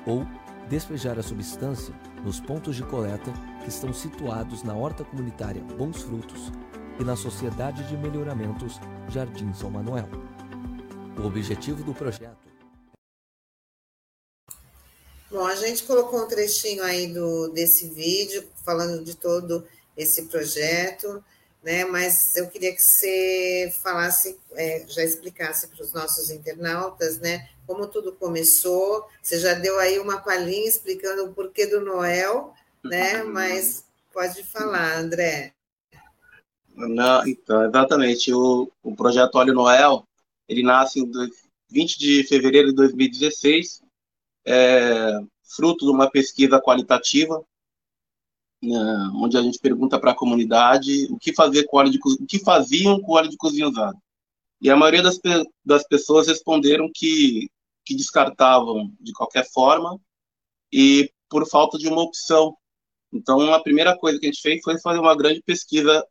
ou despejar a substância nos pontos de coleta que estão situados na Horta Comunitária Bons Frutos e na Sociedade de Melhoramentos Jardim São Manuel. O objetivo do projeto. Bom, a gente colocou um trechinho aí do, desse vídeo falando de todo esse projeto, né? Mas eu queria que você falasse, é, já explicasse para os nossos internautas, né? Como tudo começou. Você já deu aí uma palhinha explicando o porquê do Noel, né? Mas pode falar, André. Não, então, exatamente. O, o projeto Óleo Noel, ele nasce em 20 de fevereiro de 2016, é, fruto de uma pesquisa qualitativa, né, onde a gente pergunta para a comunidade o que fazer com óleo de o que faziam com óleo de cozinha usado. E a maioria das, das pessoas responderam que, que descartavam de qualquer forma e por falta de uma opção. Então, a primeira coisa que a gente fez foi fazer uma grande pesquisa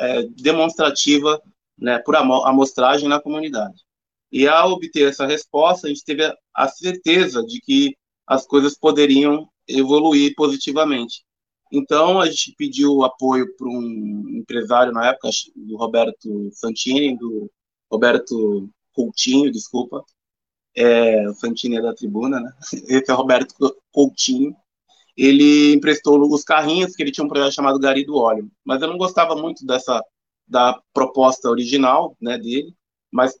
é, demonstrativa né, por amostragem na comunidade. E ao obter essa resposta, a gente teve a certeza de que as coisas poderiam evoluir positivamente. Então, a gente pediu apoio para um empresário na época, do Roberto Santini, do Roberto Coutinho, desculpa. É, o Santini é da tribuna, né? [LAUGHS] Esse é o Roberto Coutinho. Ele emprestou os carrinhos, que ele tinha um projeto chamado Gari do Óleo. Mas eu não gostava muito dessa da proposta original né, dele, mas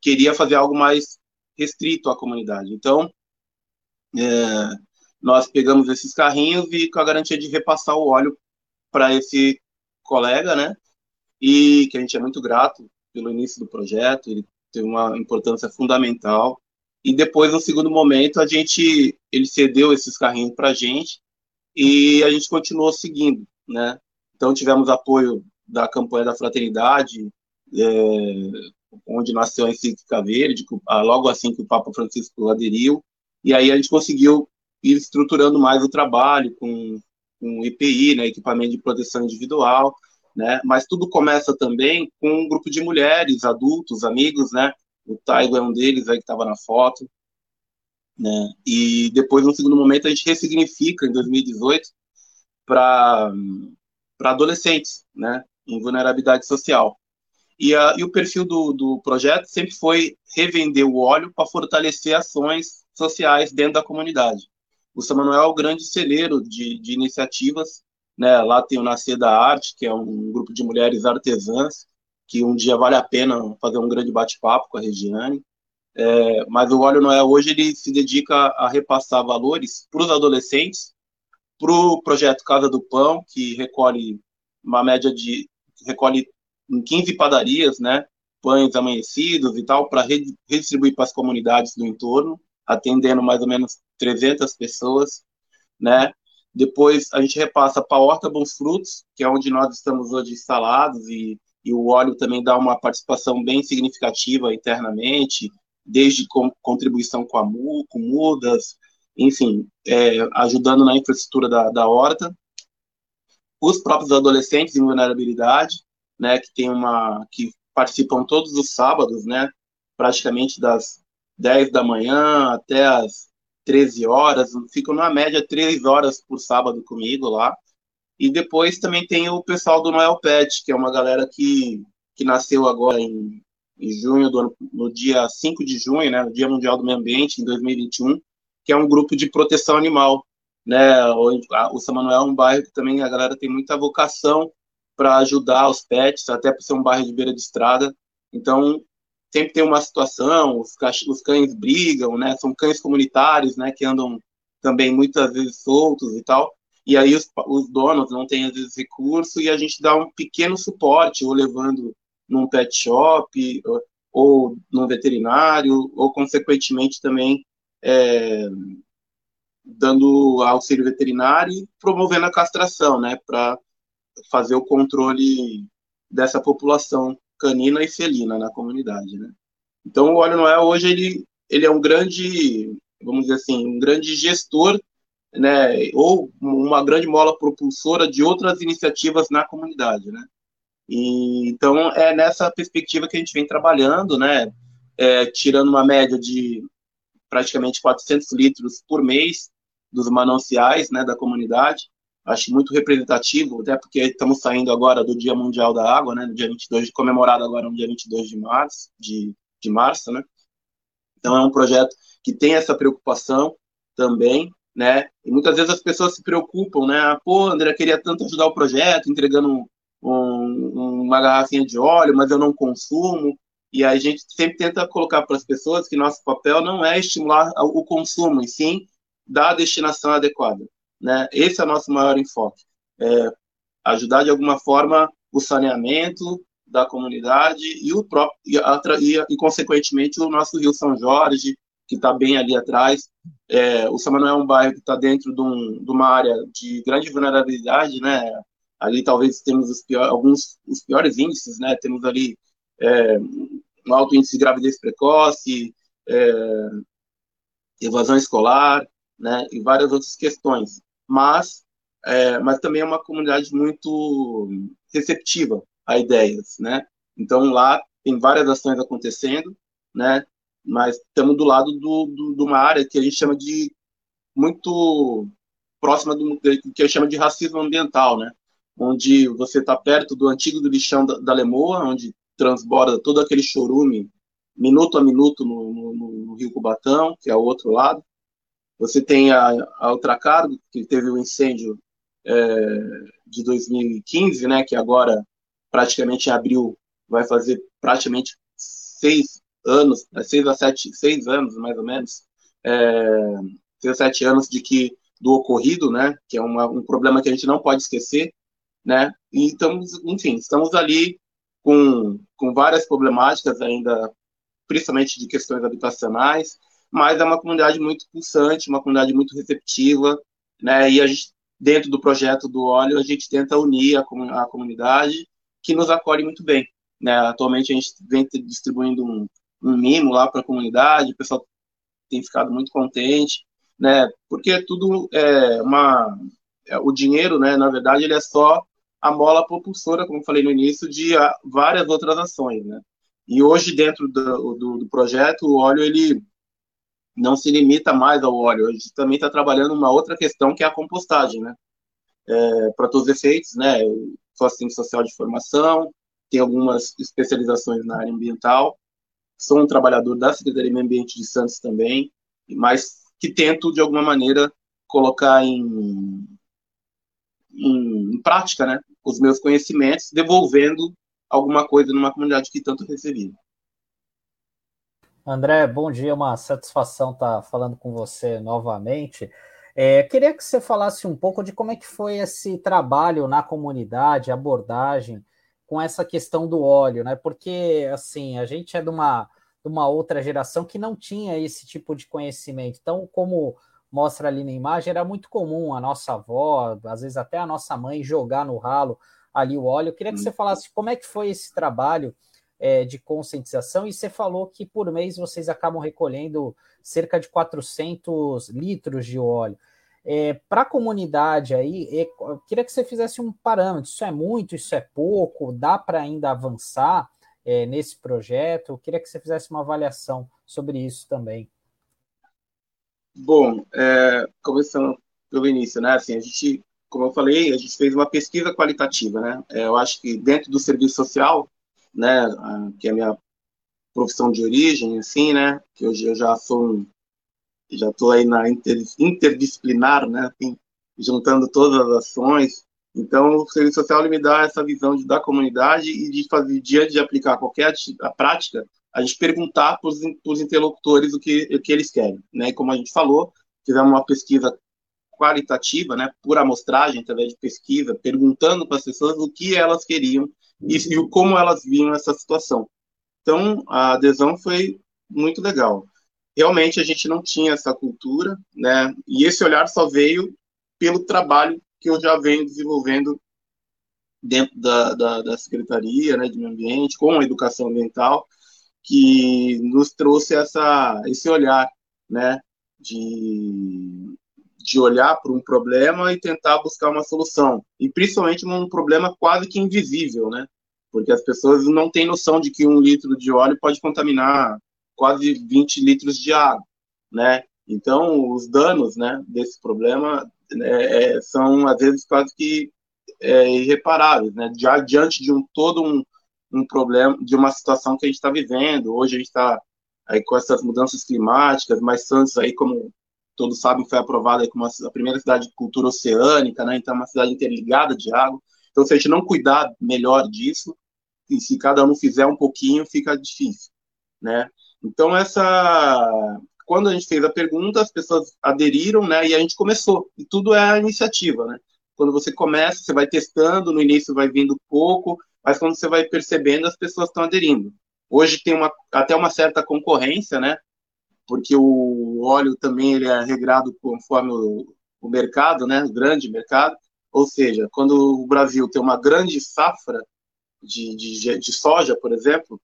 queria fazer algo mais restrito à comunidade. Então, é, nós pegamos esses carrinhos e com a garantia de repassar o óleo para esse colega, né? E que a gente é muito grato pelo início do projeto, ele teve uma importância fundamental. E depois, no segundo momento, a gente ele cedeu esses carrinhos para a gente e a gente continuou seguindo, né? Então tivemos apoio da campanha da fraternidade, é, onde nasceu a encíclica verde, logo assim que o Papa Francisco aderiu, e aí a gente conseguiu ir estruturando mais o trabalho com, com EPI, né, equipamento de proteção individual, né, mas tudo começa também com um grupo de mulheres, adultos, amigos, né, o Taigo é um deles aí que estava na foto, né, e depois, no segundo momento, a gente ressignifica, em 2018, para adolescentes, né, em vulnerabilidade social. E, a, e o perfil do, do projeto sempre foi revender o óleo para fortalecer ações sociais dentro da comunidade. O São Manuel é o grande celeiro de, de iniciativas. Né? Lá tem o Nascer da Arte, que é um grupo de mulheres artesãs, que um dia vale a pena fazer um grande bate-papo com a Regiane. É, mas o Óleo Noel hoje ele se dedica a repassar valores para os adolescentes, para o projeto Casa do Pão, que recolhe uma média de recolhe em 15 padarias, né, pães amanhecidos e tal, para redistribuir para as comunidades do entorno, atendendo mais ou menos 300 pessoas, né. Depois a gente repassa para a Horta Bons Frutos, que é onde nós estamos hoje instalados, e, e o óleo também dá uma participação bem significativa internamente, desde com, contribuição com a MU, com mudas, enfim, é, ajudando na infraestrutura da, da horta. Os próprios adolescentes em vulnerabilidade, né, que tem uma que participam todos os sábados, né, praticamente das 10 da manhã até as 13 horas, ficam na média 3 horas por sábado comigo lá. E depois também tem o pessoal do Noel Pet, que é uma galera que, que nasceu agora em, em junho, do no dia 5 de junho, né, Dia Mundial do Meio Ambiente, em 2021, que é um grupo de proteção animal. Né, o, o São Manuel é um bairro que também a galera tem muita vocação para ajudar os pets, até por ser um bairro de beira de estrada. Então, sempre tem uma situação, os, os cães brigam, né? São cães comunitários, né? Que andam também muitas vezes soltos e tal. E aí os, os donos não têm, vezes, recurso e a gente dá um pequeno suporte, ou levando num pet shop, ou, ou num veterinário, ou, consequentemente, também é, dando auxílio veterinário e promovendo a castração, né? Para fazer o controle dessa população canina e felina na comunidade, né? Então o Óleo Noel hoje ele, ele é um grande, vamos dizer assim, um grande gestor, né, ou uma grande mola propulsora de outras iniciativas na comunidade, né? E, então é nessa perspectiva que a gente vem trabalhando, né, é, tirando uma média de praticamente 400 litros por mês dos mananciais, né, da comunidade, acho muito representativo, até porque estamos saindo agora do Dia Mundial da Água, né, no dia 22, comemorado agora no dia 22 de março, de, de março, né, então é um projeto que tem essa preocupação também, né, e muitas vezes as pessoas se preocupam, né, ah, pô, André, queria tanto ajudar o projeto, entregando um, uma garrafinha de óleo, mas eu não consumo, e a gente sempre tenta colocar para as pessoas que nosso papel não é estimular o consumo, e sim dar a destinação adequada. Né? Esse é o nosso maior enfoque. É ajudar de alguma forma o saneamento da comunidade e o próprio e, e, e consequentemente o nosso Rio São Jorge que está bem ali atrás. É, o São é um bairro que está dentro de, um, de, uma área de grande vulnerabilidade, né? Ali talvez temos os pior, alguns os piores índices, né? Temos ali é, um alto índice de gravidez precoce, é, evasão escolar, né? E várias outras questões. Mas, é, mas também é uma comunidade muito receptiva a ideias, né? Então lá tem várias ações acontecendo, né? Mas estamos do lado do, do, de uma área que a gente chama de muito próxima do que a gente chama de racismo ambiental, né? Onde você está perto do antigo do lixão da, da Lemoa, onde transborda todo aquele chorume minuto a minuto no, no, no, Rio Cubatão, que é o outro lado. Você tem a, a Ultracargo, que teve o um incêndio é, de 2015, né, que agora, praticamente em abril, vai fazer praticamente seis anos, né, seis a sete, seis anos, mais ou menos, é, seis a sete anos de que do ocorrido, né, que é uma, um problema que a gente não pode esquecer, né, e estamos, enfim, estamos ali com, com várias problemáticas ainda, principalmente de questões habitacionais, mas é uma comunidade muito pulsante, uma comunidade muito receptiva, né, e a gente, dentro do projeto do óleo, a gente tenta unir a, a comunidade, que nos acolhe muito bem, né, atualmente a gente vem distribuindo um, um mimo lá para a comunidade, o pessoal tem ficado muito contente, né? Porque tudo é uma é, o dinheiro, né, na verdade, ele é só a mola propulsora, como falei no início, de a, várias outras ações, né? E hoje dentro do, do, do, projeto, o óleo ele não se limita mais ao óleo, a gente também está trabalhando uma outra questão que é a compostagem, né? É, para todos os efeitos, né? Eu sou assistente social de formação, tenho algumas especializações na área ambiental sou um trabalhador da Secretaria de Meio Ambiente de Santos também, mas que tento, de alguma maneira, colocar em, em, em prática né, os meus conhecimentos, devolvendo alguma coisa numa comunidade que tanto recebi. André, bom dia, uma satisfação estar falando com você novamente. É, queria que você falasse um pouco de como é que foi esse trabalho na comunidade, abordagem com essa questão do óleo, né? Porque assim, a gente é de uma, de uma outra geração que não tinha esse tipo de conhecimento. Então, como mostra ali na imagem, era muito comum a nossa avó, às vezes até a nossa mãe, jogar no ralo ali o óleo. Eu queria que você falasse como é que foi esse trabalho é, de conscientização e você falou que por mês vocês acabam recolhendo cerca de 400 litros de óleo. É, Para a comunidade aí, é, eu queria que você fizesse um parâmetro. Isso é muito, isso é pouco, dá para ainda avançar é, nesse projeto? Eu queria que você fizesse uma avaliação sobre isso também. Bom, é, começando pelo início, né? Assim, a gente, como eu falei, a gente fez uma pesquisa qualitativa, né? É, eu acho que dentro do serviço social, né, que é a minha profissão de origem, assim, né? Que hoje eu já sou um já estou aí na inter, interdisciplinar, né, assim, juntando todas as ações. Então, o serviço social me dá essa visão de, da comunidade e de fazer, diante de aplicar qualquer a prática, a gente perguntar para os interlocutores o que, o que eles querem. Né? E como a gente falou, fizemos uma pesquisa qualitativa, né, por amostragem, através de pesquisa, perguntando para as pessoas o que elas queriam e, e como elas viam essa situação. Então, a adesão foi muito legal realmente a gente não tinha essa cultura, né? E esse olhar só veio pelo trabalho que eu já venho desenvolvendo dentro da, da, da Secretaria né, de Meio Ambiente, com a educação ambiental, que nos trouxe essa, esse olhar, né? De, de olhar para um problema e tentar buscar uma solução. E principalmente um problema quase que invisível, né? Porque as pessoas não têm noção de que um litro de óleo pode contaminar quase 20 litros de água, né? Então, os danos, né, desse problema né, é, são, às vezes, quase que é, irreparáveis, né? Já diante de um todo um, um problema, de uma situação que a gente está vivendo. Hoje a gente está aí com essas mudanças climáticas, mas Santos aí, como todos sabem, foi aprovada como a primeira cidade de cultura oceânica, né? Então, é uma cidade interligada de água. Então, se a gente não cuidar melhor disso, e se cada um fizer um pouquinho, fica difícil, né? Então, essa. Quando a gente fez a pergunta, as pessoas aderiram, né? E a gente começou. E tudo é a iniciativa, né? quando você começa, você vai testando, no início vai vindo pouco, mas quando você vai percebendo, as pessoas estão aderindo. Hoje tem uma, até uma certa concorrência, né? Porque o óleo também ele é regrado conforme o, o mercado, né? O grande mercado. Ou seja, quando o Brasil tem uma grande safra de, de, de soja, por exemplo,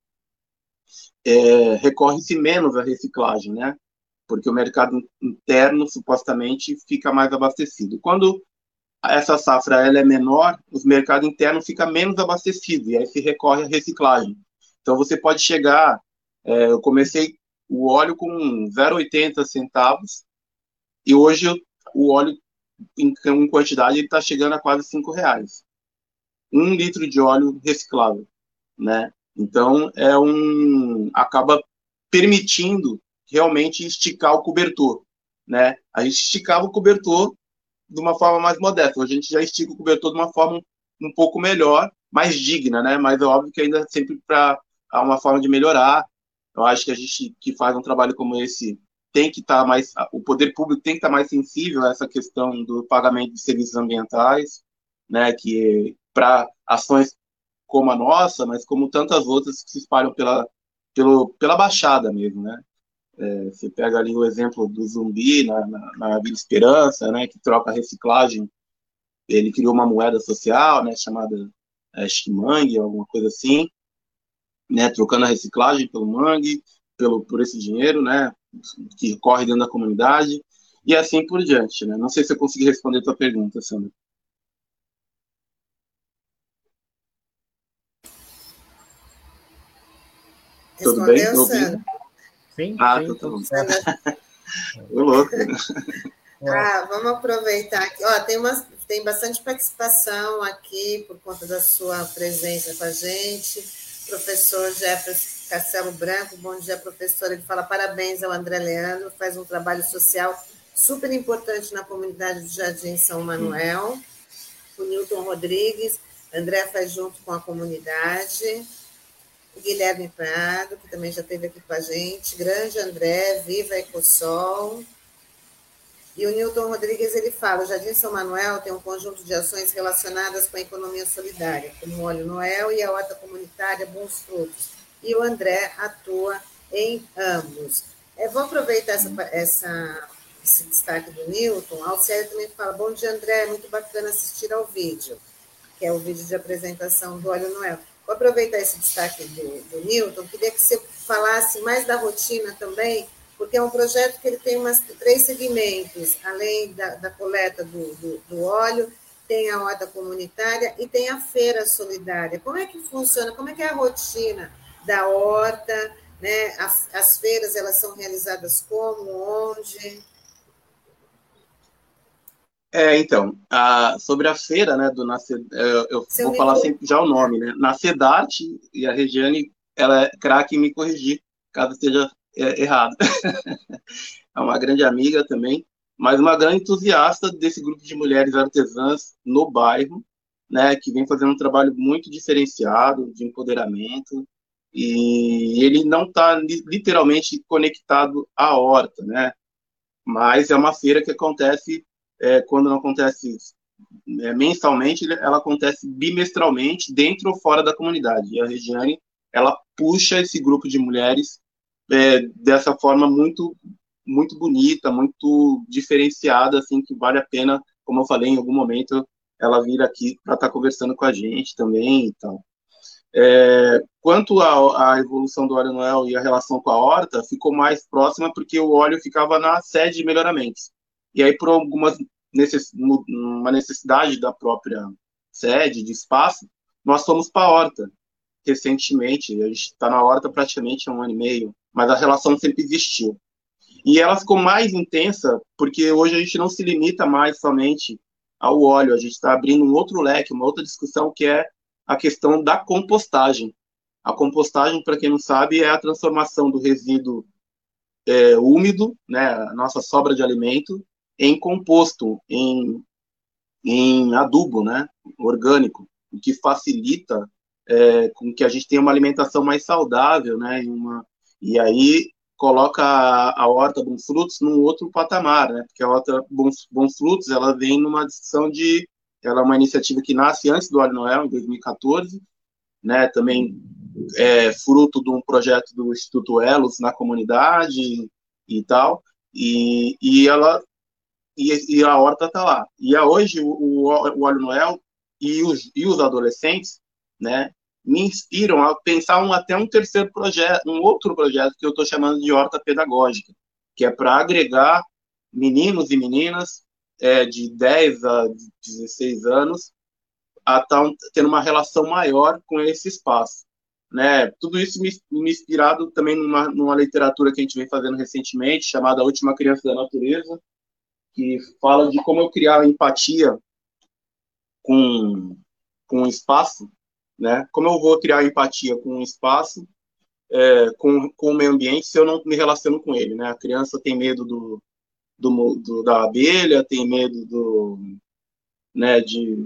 é, recorre-se menos à reciclagem, né? Porque o mercado interno supostamente fica mais abastecido. Quando essa safra ela é menor, os mercados internos ficam menos abastecidos e aí se recorre à reciclagem. Então você pode chegar, é, eu comecei o óleo com 0,80 centavos e hoje o óleo em, em quantidade está chegando a quase 5 reais. Um litro de óleo reciclável, né? Então é um acaba permitindo realmente esticar o cobertor, né? A gente esticava o cobertor de uma forma mais modesta. A gente já estica o cobertor de uma forma um, pouco melhor, mais digna, né? Mas é óbvio que ainda sempre para uma forma de melhorar. Eu acho que a gente que faz um trabalho como esse tem que estar tá mais, o poder público tem que estar tá mais sensível a essa questão do pagamento de serviços ambientais, né? Que para ações como a nossa, mas como tantas outras que se espalham pela, pelo, pela baixada mesmo, né? É, você pega ali o exemplo do zumbi na, na, na Vila Esperança, né, que troca reciclagem. Ele criou uma moeda social, né, chamada é, alguma coisa assim, né, trocando a reciclagem pelo mangue, pelo por esse dinheiro, né, que corre dentro da comunidade e assim por diante, né. Não sei se eu consegui responder a tua pergunta, Sandra. Tudo bem? Sandra? Sim, ah, sim, tudo [LAUGHS] louco. Ah, vamos aproveitar aqui. Ó, tem, uma, tem bastante participação aqui por conta da sua presença com a gente. Professor Jefferson Castelo Branco, bom dia, professor. Ele fala parabéns ao André Leandro, faz um trabalho social super importante na comunidade do Jardim São Manuel. O Newton Rodrigues, André faz junto com a comunidade Guilherme Prado, que também já esteve aqui com a gente, Grande André, Viva Ecosol. E o Newton Rodrigues ele fala: o Jardim São Manuel tem um conjunto de ações relacionadas com a economia solidária, como o Óleo Noel e a horta comunitária Bons Frutos. E o André atua em ambos. Eu vou aproveitar essa, essa, esse destaque do Newton. A Alcélia também fala: Bom dia, André, muito bacana assistir ao vídeo, que é o vídeo de apresentação do Óleo Noel. Vou aproveitar esse destaque do, do Newton, queria que você falasse mais da rotina também, porque é um projeto que ele tem umas, três segmentos, além da, da coleta do, do, do, óleo, tem a horta comunitária e tem a feira solidária. Como é que funciona? Como é que é a rotina da horta? Né? As, as feiras elas são realizadas como, onde? É, então, a, sobre a feira, né, do Nascer, eu, eu vou falar sempre já o nome, né, Nacedarte, e a Regiane, ela é craque em me corrigir, caso esteja é, errado. [LAUGHS] é uma grande amiga também, mas uma grande entusiasta desse grupo de mulheres artesãs no bairro, né, que vem fazendo um trabalho muito diferenciado de empoderamento, e ele não está literalmente conectado à horta, né, mas é uma feira que acontece é, quando não acontece é, mensalmente, ela acontece bimestralmente, dentro ou fora da comunidade. E a Regiane, ela puxa esse grupo de mulheres é, dessa forma muito muito bonita, muito diferenciada, assim, que vale a pena, como eu falei em algum momento, ela vir aqui para estar tá conversando com a gente também e tal. É, quanto à evolução do óleo Noel e a relação com a horta, ficou mais próxima porque o óleo ficava na sede de melhoramentos. E aí, por algumas necess, uma necessidade da própria sede, de espaço, nós fomos para a horta recentemente. A gente está na horta praticamente há um ano e meio, mas a relação sempre existiu. E ela ficou mais intensa porque hoje a gente não se limita mais somente ao óleo, a gente está abrindo um outro leque, uma outra discussão que é a questão da compostagem. A compostagem, para quem não sabe, é a transformação do resíduo é, úmido, né, a nossa sobra de alimento, em composto, em, em adubo, né, orgânico, o que facilita é, com que a gente tenha uma alimentação mais saudável, né, e, uma, e aí coloca a, a horta Bons Frutos num outro patamar, né, porque a horta Bons, Bons Frutos, ela vem numa discussão de ela é uma iniciativa que nasce antes do Óleo Noel, em 2014, né, também é fruto de um projeto do Instituto Elos na comunidade e tal, e, e ela e, e a horta está lá. E a, hoje o, o, Óleo Noel e os, e os adolescentes, né, me inspiram a pensar um, até um terceiro projeto, um outro projeto que eu estou chamando de horta pedagógica, que é para agregar meninos e meninas é, de 10 a 16 anos a tá tendo uma relação maior com esse espaço. Né? Tudo isso me, me inspirado também numa, numa literatura que a gente vem fazendo recentemente, chamada A Última Criança da Natureza, que fala de como eu criar empatia com, com o espaço, né? Como eu vou criar empatia com o espaço, é, com, com o meio ambiente, se eu não me relaciono com ele, né? A criança tem medo do, do, do da abelha, tem medo do, né, de,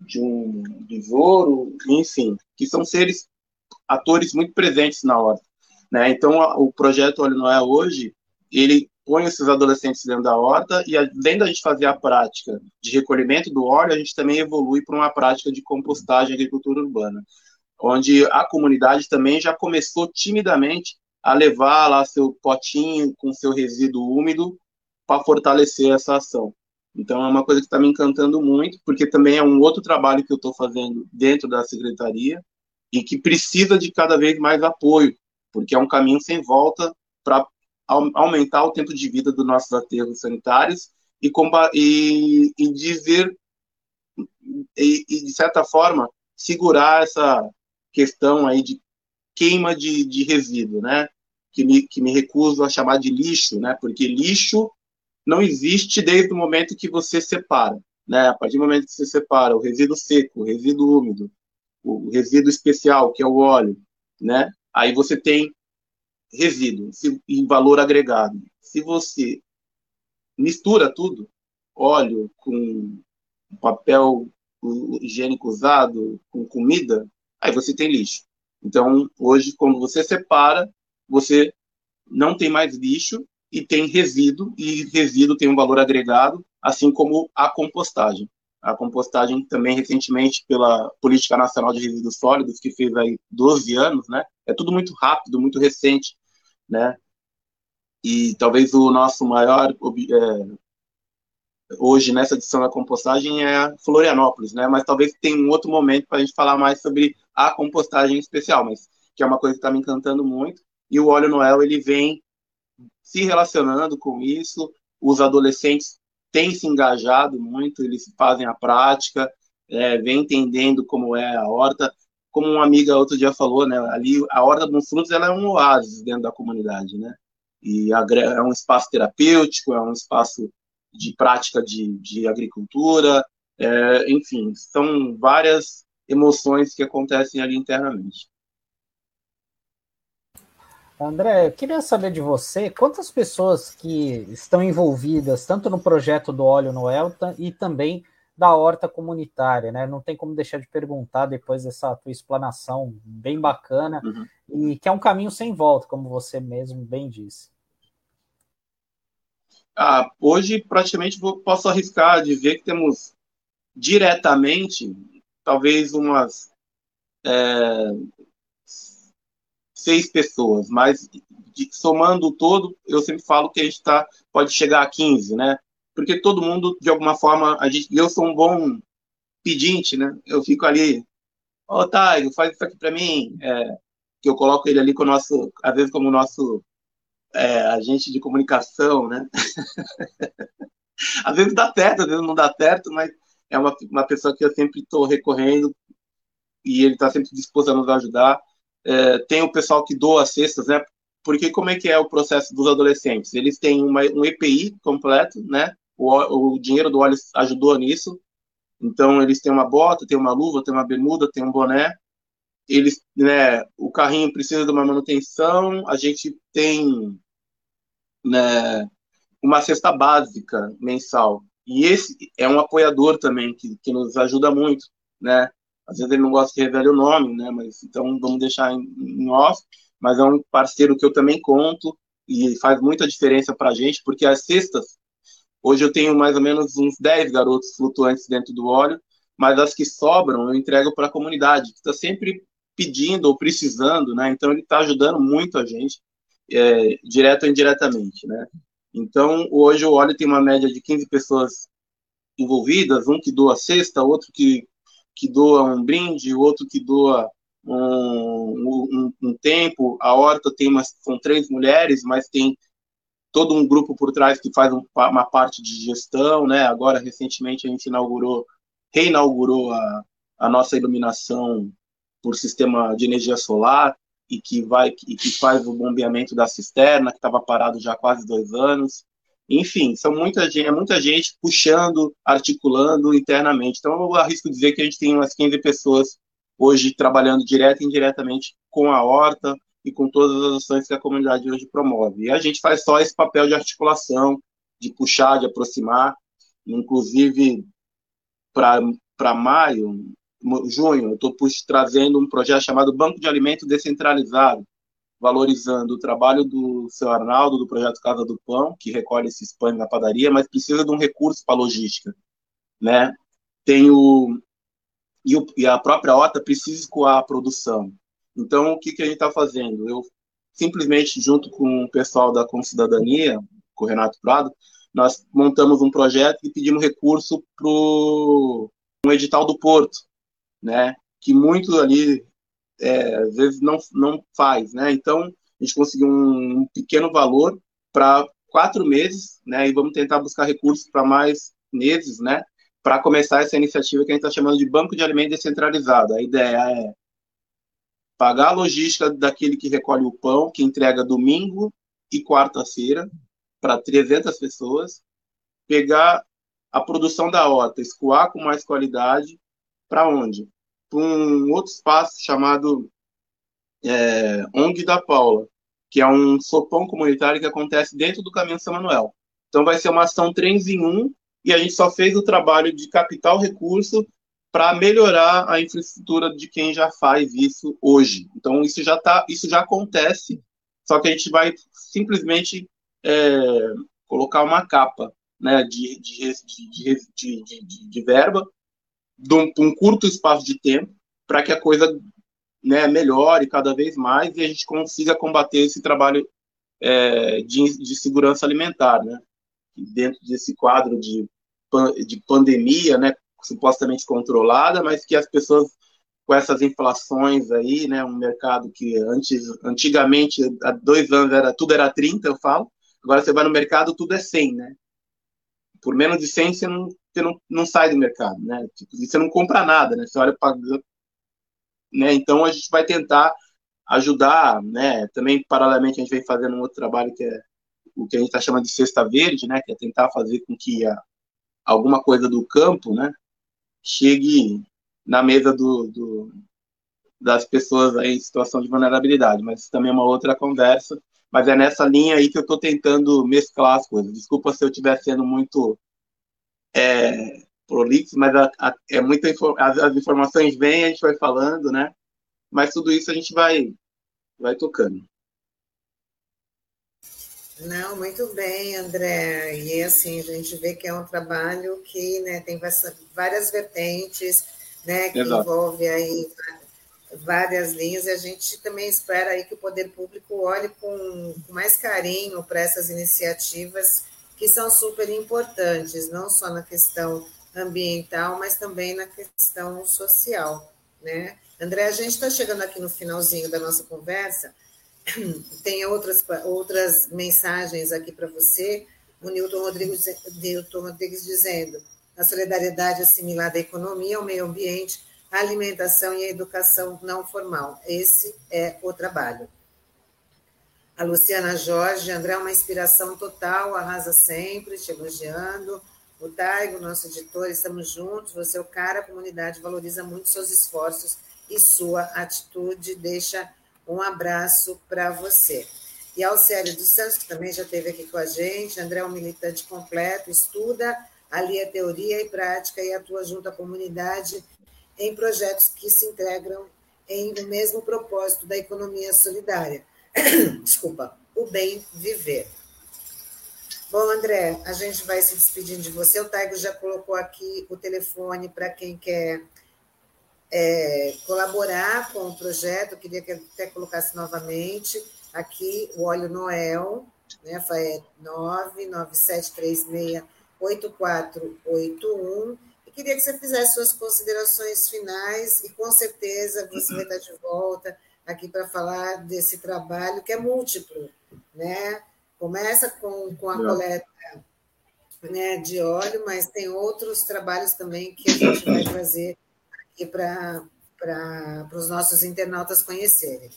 de um besouro, enfim, que são seres, atores muito presentes na hora, né? Então, o projeto Olho Noé hoje, ele põe esses adolescentes dentro da horta e além da gente fazer a prática de recolhimento do óleo, a gente também evolui para uma prática de compostagem e agricultura urbana, onde a comunidade também já começou timidamente a levar lá seu potinho com seu resíduo úmido para fortalecer essa ação. Então é uma coisa que está me encantando muito, porque também é um outro trabalho que eu estou fazendo dentro da secretaria e que precisa de cada vez mais apoio, porque é um caminho sem volta para aumentar o tempo de vida dos nossos aterros sanitários e, e, e dizer, e, e, de certa forma, segurar essa questão aí de queima de, de resíduo, né? Que me, que me recuso a chamar de lixo, né? Porque lixo não existe desde o momento que você separa, né? A partir do momento que você separa o resíduo seco, o resíduo úmido, o resíduo especial, que é o óleo, né? Aí você tem resíduo em valor agregado. Se você mistura tudo, óleo com papel higiênico usado, com comida, aí você tem lixo. Então, hoje, quando você separa, você não tem mais lixo e tem resíduo, e resíduo tem um valor agregado, assim como a compostagem. A compostagem também, recentemente, pela Política Nacional de Resíduos Sólidos, que fez aí 12 anos, né? É tudo muito rápido, muito recente né? E talvez o nosso maior é, hoje nessa edição da compostagem é Florianópolis, né? Mas talvez tenha um outro momento para a gente falar mais sobre a compostagem especial, mas que é uma coisa que está me encantando muito. E o óleo Noel ele vem se relacionando com isso. Os adolescentes têm se engajado muito, eles fazem a prática, é, vem entendendo como é a horta como uma amiga outro dia falou, né, ali a Horta dos Frutos ela é um oásis dentro da comunidade, né? E é um espaço terapêutico, é um espaço de prática de, de agricultura, é, enfim, são várias emoções que acontecem ali internamente. André, eu queria saber de você quantas pessoas que estão envolvidas tanto no projeto do óleo no Elta e também da horta comunitária, né? Não tem como deixar de perguntar depois dessa tua explanação bem bacana uhum. e que é um caminho sem volta, como você mesmo bem disse. Ah, hoje praticamente vou, posso arriscar dizer que temos diretamente talvez umas é, seis pessoas, mas de, somando todo, eu sempre falo que a gente tá, pode chegar a 15, né? Porque todo mundo, de alguma forma, a gente, eu sou um bom pedinte, né? Eu fico ali, ô, oh, Taigo, faz isso aqui para mim, é, que eu coloco ele ali com o nosso, às vezes como nosso é, agente de comunicação, né? [LAUGHS] às vezes dá certo, às vezes não dá certo, mas é uma, uma pessoa que eu sempre estou recorrendo e ele está sempre disposto a nos ajudar. É, tem o pessoal que doa cestas, né? Porque como é que é o processo dos adolescentes? Eles têm uma, um EPI completo, né? O, o dinheiro do óleo ajudou nisso. Então, eles têm uma bota, têm uma luva, têm uma bermuda, têm um boné. Eles, né, o carrinho precisa de uma manutenção. A gente tem né, uma cesta básica mensal. E esse é um apoiador também, que, que nos ajuda muito, né? Às vezes ele não gosta que revele o nome, né? Mas então vamos deixar em, em off. Mas é um parceiro que eu também conto e faz muita diferença para a gente, porque as cestas Hoje eu tenho mais ou menos uns 10 garotos flutuantes dentro do óleo, mas as que sobram eu entrego para a comunidade, que está sempre pedindo ou precisando, né? Então ele está ajudando muito a gente, é, direto ou indiretamente, né? Então hoje o óleo tem uma média de 15 pessoas envolvidas, um que doa cesta, outro que, que doa um brinde, outro que doa um, um, um tempo. A horta tem umas, são três mulheres, mas tem todo um grupo por trás que faz um, uma parte de gestão, né? Agora recentemente a gente inaugurou, reinaugurou a, a nossa iluminação por sistema de energia solar e que vai e que faz o bombeamento da cisterna que estava parado já há quase dois anos. Enfim, são muita gente, é muita gente puxando, articulando internamente. Então, eu arrisco dizer que a gente tem umas 15 pessoas hoje trabalhando direto e indiretamente com a horta e com todas as ações que a comunidade hoje promove. E a gente faz só esse papel de articulação, de puxar, de aproximar. Inclusive, para maio, junho, eu estou trazendo um projeto chamado Banco de Alimento Descentralizado, valorizando o trabalho do seu Arnaldo, do projeto Casa do Pão, que recolhe esses pães na padaria, mas precisa de um recurso para logística, né? Tem o e, o, e, a própria horta precisa escoar a produção. Então, o que, que a gente está fazendo? Eu simplesmente, junto com o pessoal da Concidadania, com o Renato Prado, nós montamos um projeto e pedimos recurso para um edital do Porto, né? Que muito ali é, às vezes não, não faz, né? Então, a gente conseguiu um, um pequeno valor para quatro meses, né? E vamos tentar buscar recursos para mais meses, né? Para começar essa iniciativa que a gente está chamando de Banco de Alimento Descentralizado. A ideia é pagar a logística daquele que recolhe o pão, que entrega domingo e quarta-feira para 300 pessoas, pegar a produção da horta, escoar com mais qualidade, para onde? um outro espaço chamado é, ONG da Paula, que é um sopão comunitário que acontece dentro do Caminho São Manuel. Então vai ser uma ação trens em um, e a gente só fez o trabalho de captar o recurso para melhorar a infraestrutura de quem já faz isso hoje. Então isso já tá, isso já acontece, só que a gente vai simplesmente é, colocar uma capa né, de, de, de, de, verba de um, um curto espaço de tempo para que a coisa né, melhore cada vez mais e a gente consiga combater esse trabalho é, de, de, segurança alimentar, né? Dentro desse quadro de, de pandemia, né, supostamente controlada, mas que as pessoas com essas inflações aí, né, um mercado que antes, antigamente, há dois anos era tudo era 30, eu falo, agora você vai no mercado, tudo é 100, né? Por menos de 100 você não você não, não sai do mercado, né? Tipo, você não compra nada, né? Você olha para, né? Então a gente vai tentar ajudar, né? Também paralelamente a gente vem fazendo um outro trabalho que é o que a gente está chamando de cesta verde, né? Que é tentar fazer com que a, alguma coisa do campo, né? Chegue na mesa do, do das pessoas aí em situação de vulnerabilidade, mas isso também é uma outra conversa. Mas é nessa linha aí que eu estou tentando mesclar as coisas. Desculpa se eu estiver sendo muito é, prolixo, mas a, a, é muita as, as, informações vêm, a gente vai falando, né? Mas tudo isso a gente vai, vai tocando. Não, muito bem, André. E assim, a gente vê que é um trabalho que né, tem várias vertentes, né, que Exato. envolve aí várias linhas, e a gente também espera aí que o poder público olhe com, com mais carinho para essas iniciativas que são super importantes, não só na questão ambiental, mas também na questão social, né? André, a gente está chegando aqui no finalzinho da nossa conversa, tem outras, outras mensagens aqui para você. O Newton Rodrigues, Newton Rodrigues dizendo: a solidariedade assimilada à economia, ao meio ambiente, à alimentação e à educação não formal. Esse é o trabalho. A Luciana Jorge, André é uma inspiração total, arrasa sempre, te elogiando. O Taigo, nosso editor, estamos juntos. Você é o cara, a comunidade valoriza muito seus esforços e sua atitude. Deixa um abraço para você. E ao Célio dos Santos, que também já esteve aqui com a gente. André é um militante completo, estuda, alia teoria e prática e atua junto à comunidade em projetos que se integram em o mesmo propósito da economia solidária [CLEARS THROAT] Desculpa, o bem viver. Bom, André, a gente vai se despedindo de você. O Taigo já colocou aqui o telefone para quem quer é, colaborar com o projeto. Eu queria que até colocasse novamente aqui o Óleo Noel, né? Foi 997368481. E queria que você fizesse suas considerações finais e com certeza você vai estar de volta aqui para falar desse trabalho que é múltiplo, né? Começa com, com a coleta né, de óleo, mas tem outros trabalhos também que a gente vai trazer aqui para os nossos internautas conhecerem.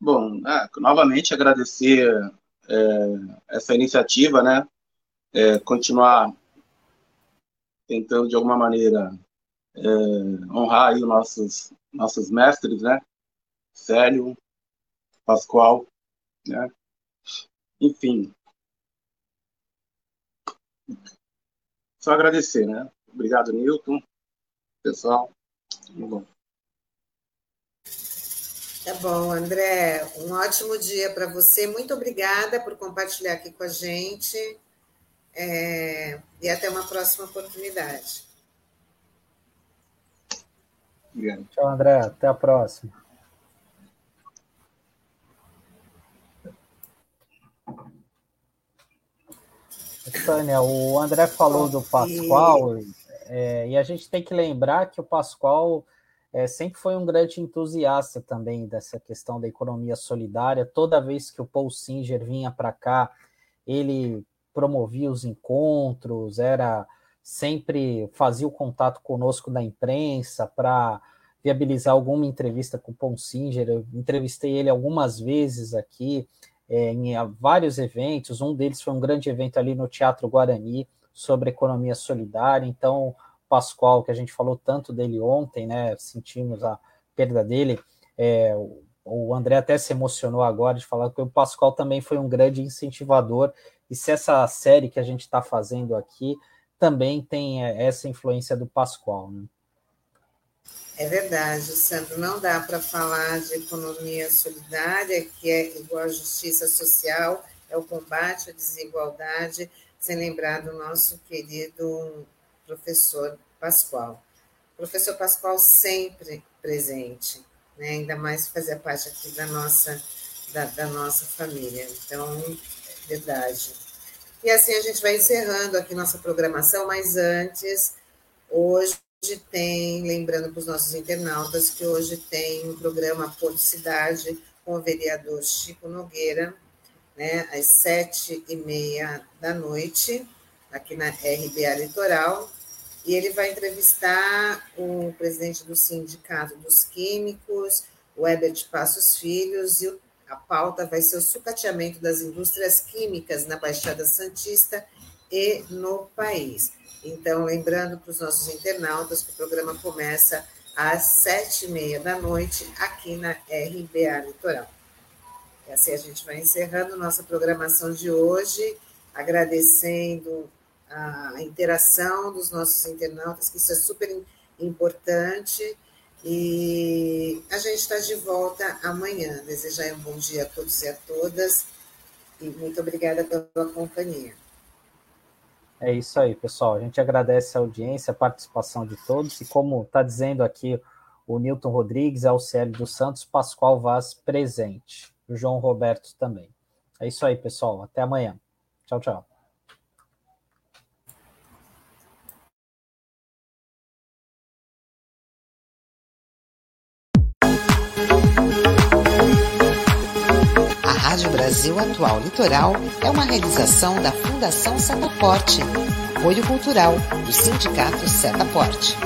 Bom, é, novamente agradecer é, essa iniciativa, né? É, continuar tentando de alguma maneira é, honrar aí os nossos nossos mestres, né? Célio, Pascoal, né? Enfim, só agradecer, né? Obrigado, Newton, pessoal. Tudo bom. Tá bom, André. Um ótimo dia para você. Muito obrigada por compartilhar aqui com a gente. É... E até uma próxima oportunidade. Obrigado. Tchau, André. Até a próxima. Tânia, o André falou do Pascoal, é, e a gente tem que lembrar que o Pascoal é, sempre foi um grande entusiasta também dessa questão da economia solidária. Toda vez que o Paul Singer vinha para cá, ele promovia os encontros, era sempre fazia o contato conosco da imprensa para viabilizar alguma entrevista com o Paul Singer. Eu entrevistei ele algumas vezes aqui é, em vários eventos. Um deles foi um grande evento ali no Teatro Guarani sobre economia solidária. Então, Pascoal, que a gente falou tanto dele ontem, né? Sentimos a perda dele. É, o André até se emocionou agora de falar que o Pascoal também foi um grande incentivador. E se essa série que a gente está fazendo aqui também tem é, essa influência do Pascoal, né? É verdade, Sandro. Não dá para falar de economia solidária, que é igual à justiça social, é o combate à desigualdade, sem lembrar do nosso querido professor Pascoal. Professor Pascoal sempre presente, né? ainda mais fazer parte aqui da nossa, da, da nossa família. Então, verdade. E assim a gente vai encerrando aqui nossa programação, mas antes, hoje tem, lembrando para os nossos internautas, que hoje tem um programa Porto Cidade com o vereador Chico Nogueira, né, às sete e meia da noite, aqui na RBA Litoral, e ele vai entrevistar o presidente do Sindicato dos Químicos, o Herbert Passos Filhos, e a pauta vai ser o sucateamento das indústrias químicas na Baixada Santista e no país. Então, lembrando para os nossos internautas que o programa começa às sete e meia da noite aqui na RBA Litoral. E assim a gente vai encerrando nossa programação de hoje, agradecendo a interação dos nossos internautas, que isso é super importante. E a gente está de volta amanhã. Desejar um bom dia a todos e a todas. E muito obrigada pela companhia. É isso aí, pessoal. A gente agradece a audiência, a participação de todos. E como está dizendo aqui o Newton Rodrigues, Alcélio dos Santos, Pascoal Vaz presente. O João Roberto também. É isso aí, pessoal. Até amanhã. Tchau, tchau. Rádio Brasil Atual Litoral é uma realização da Fundação Setaporte, apoio cultural do Sindicato Setaporte.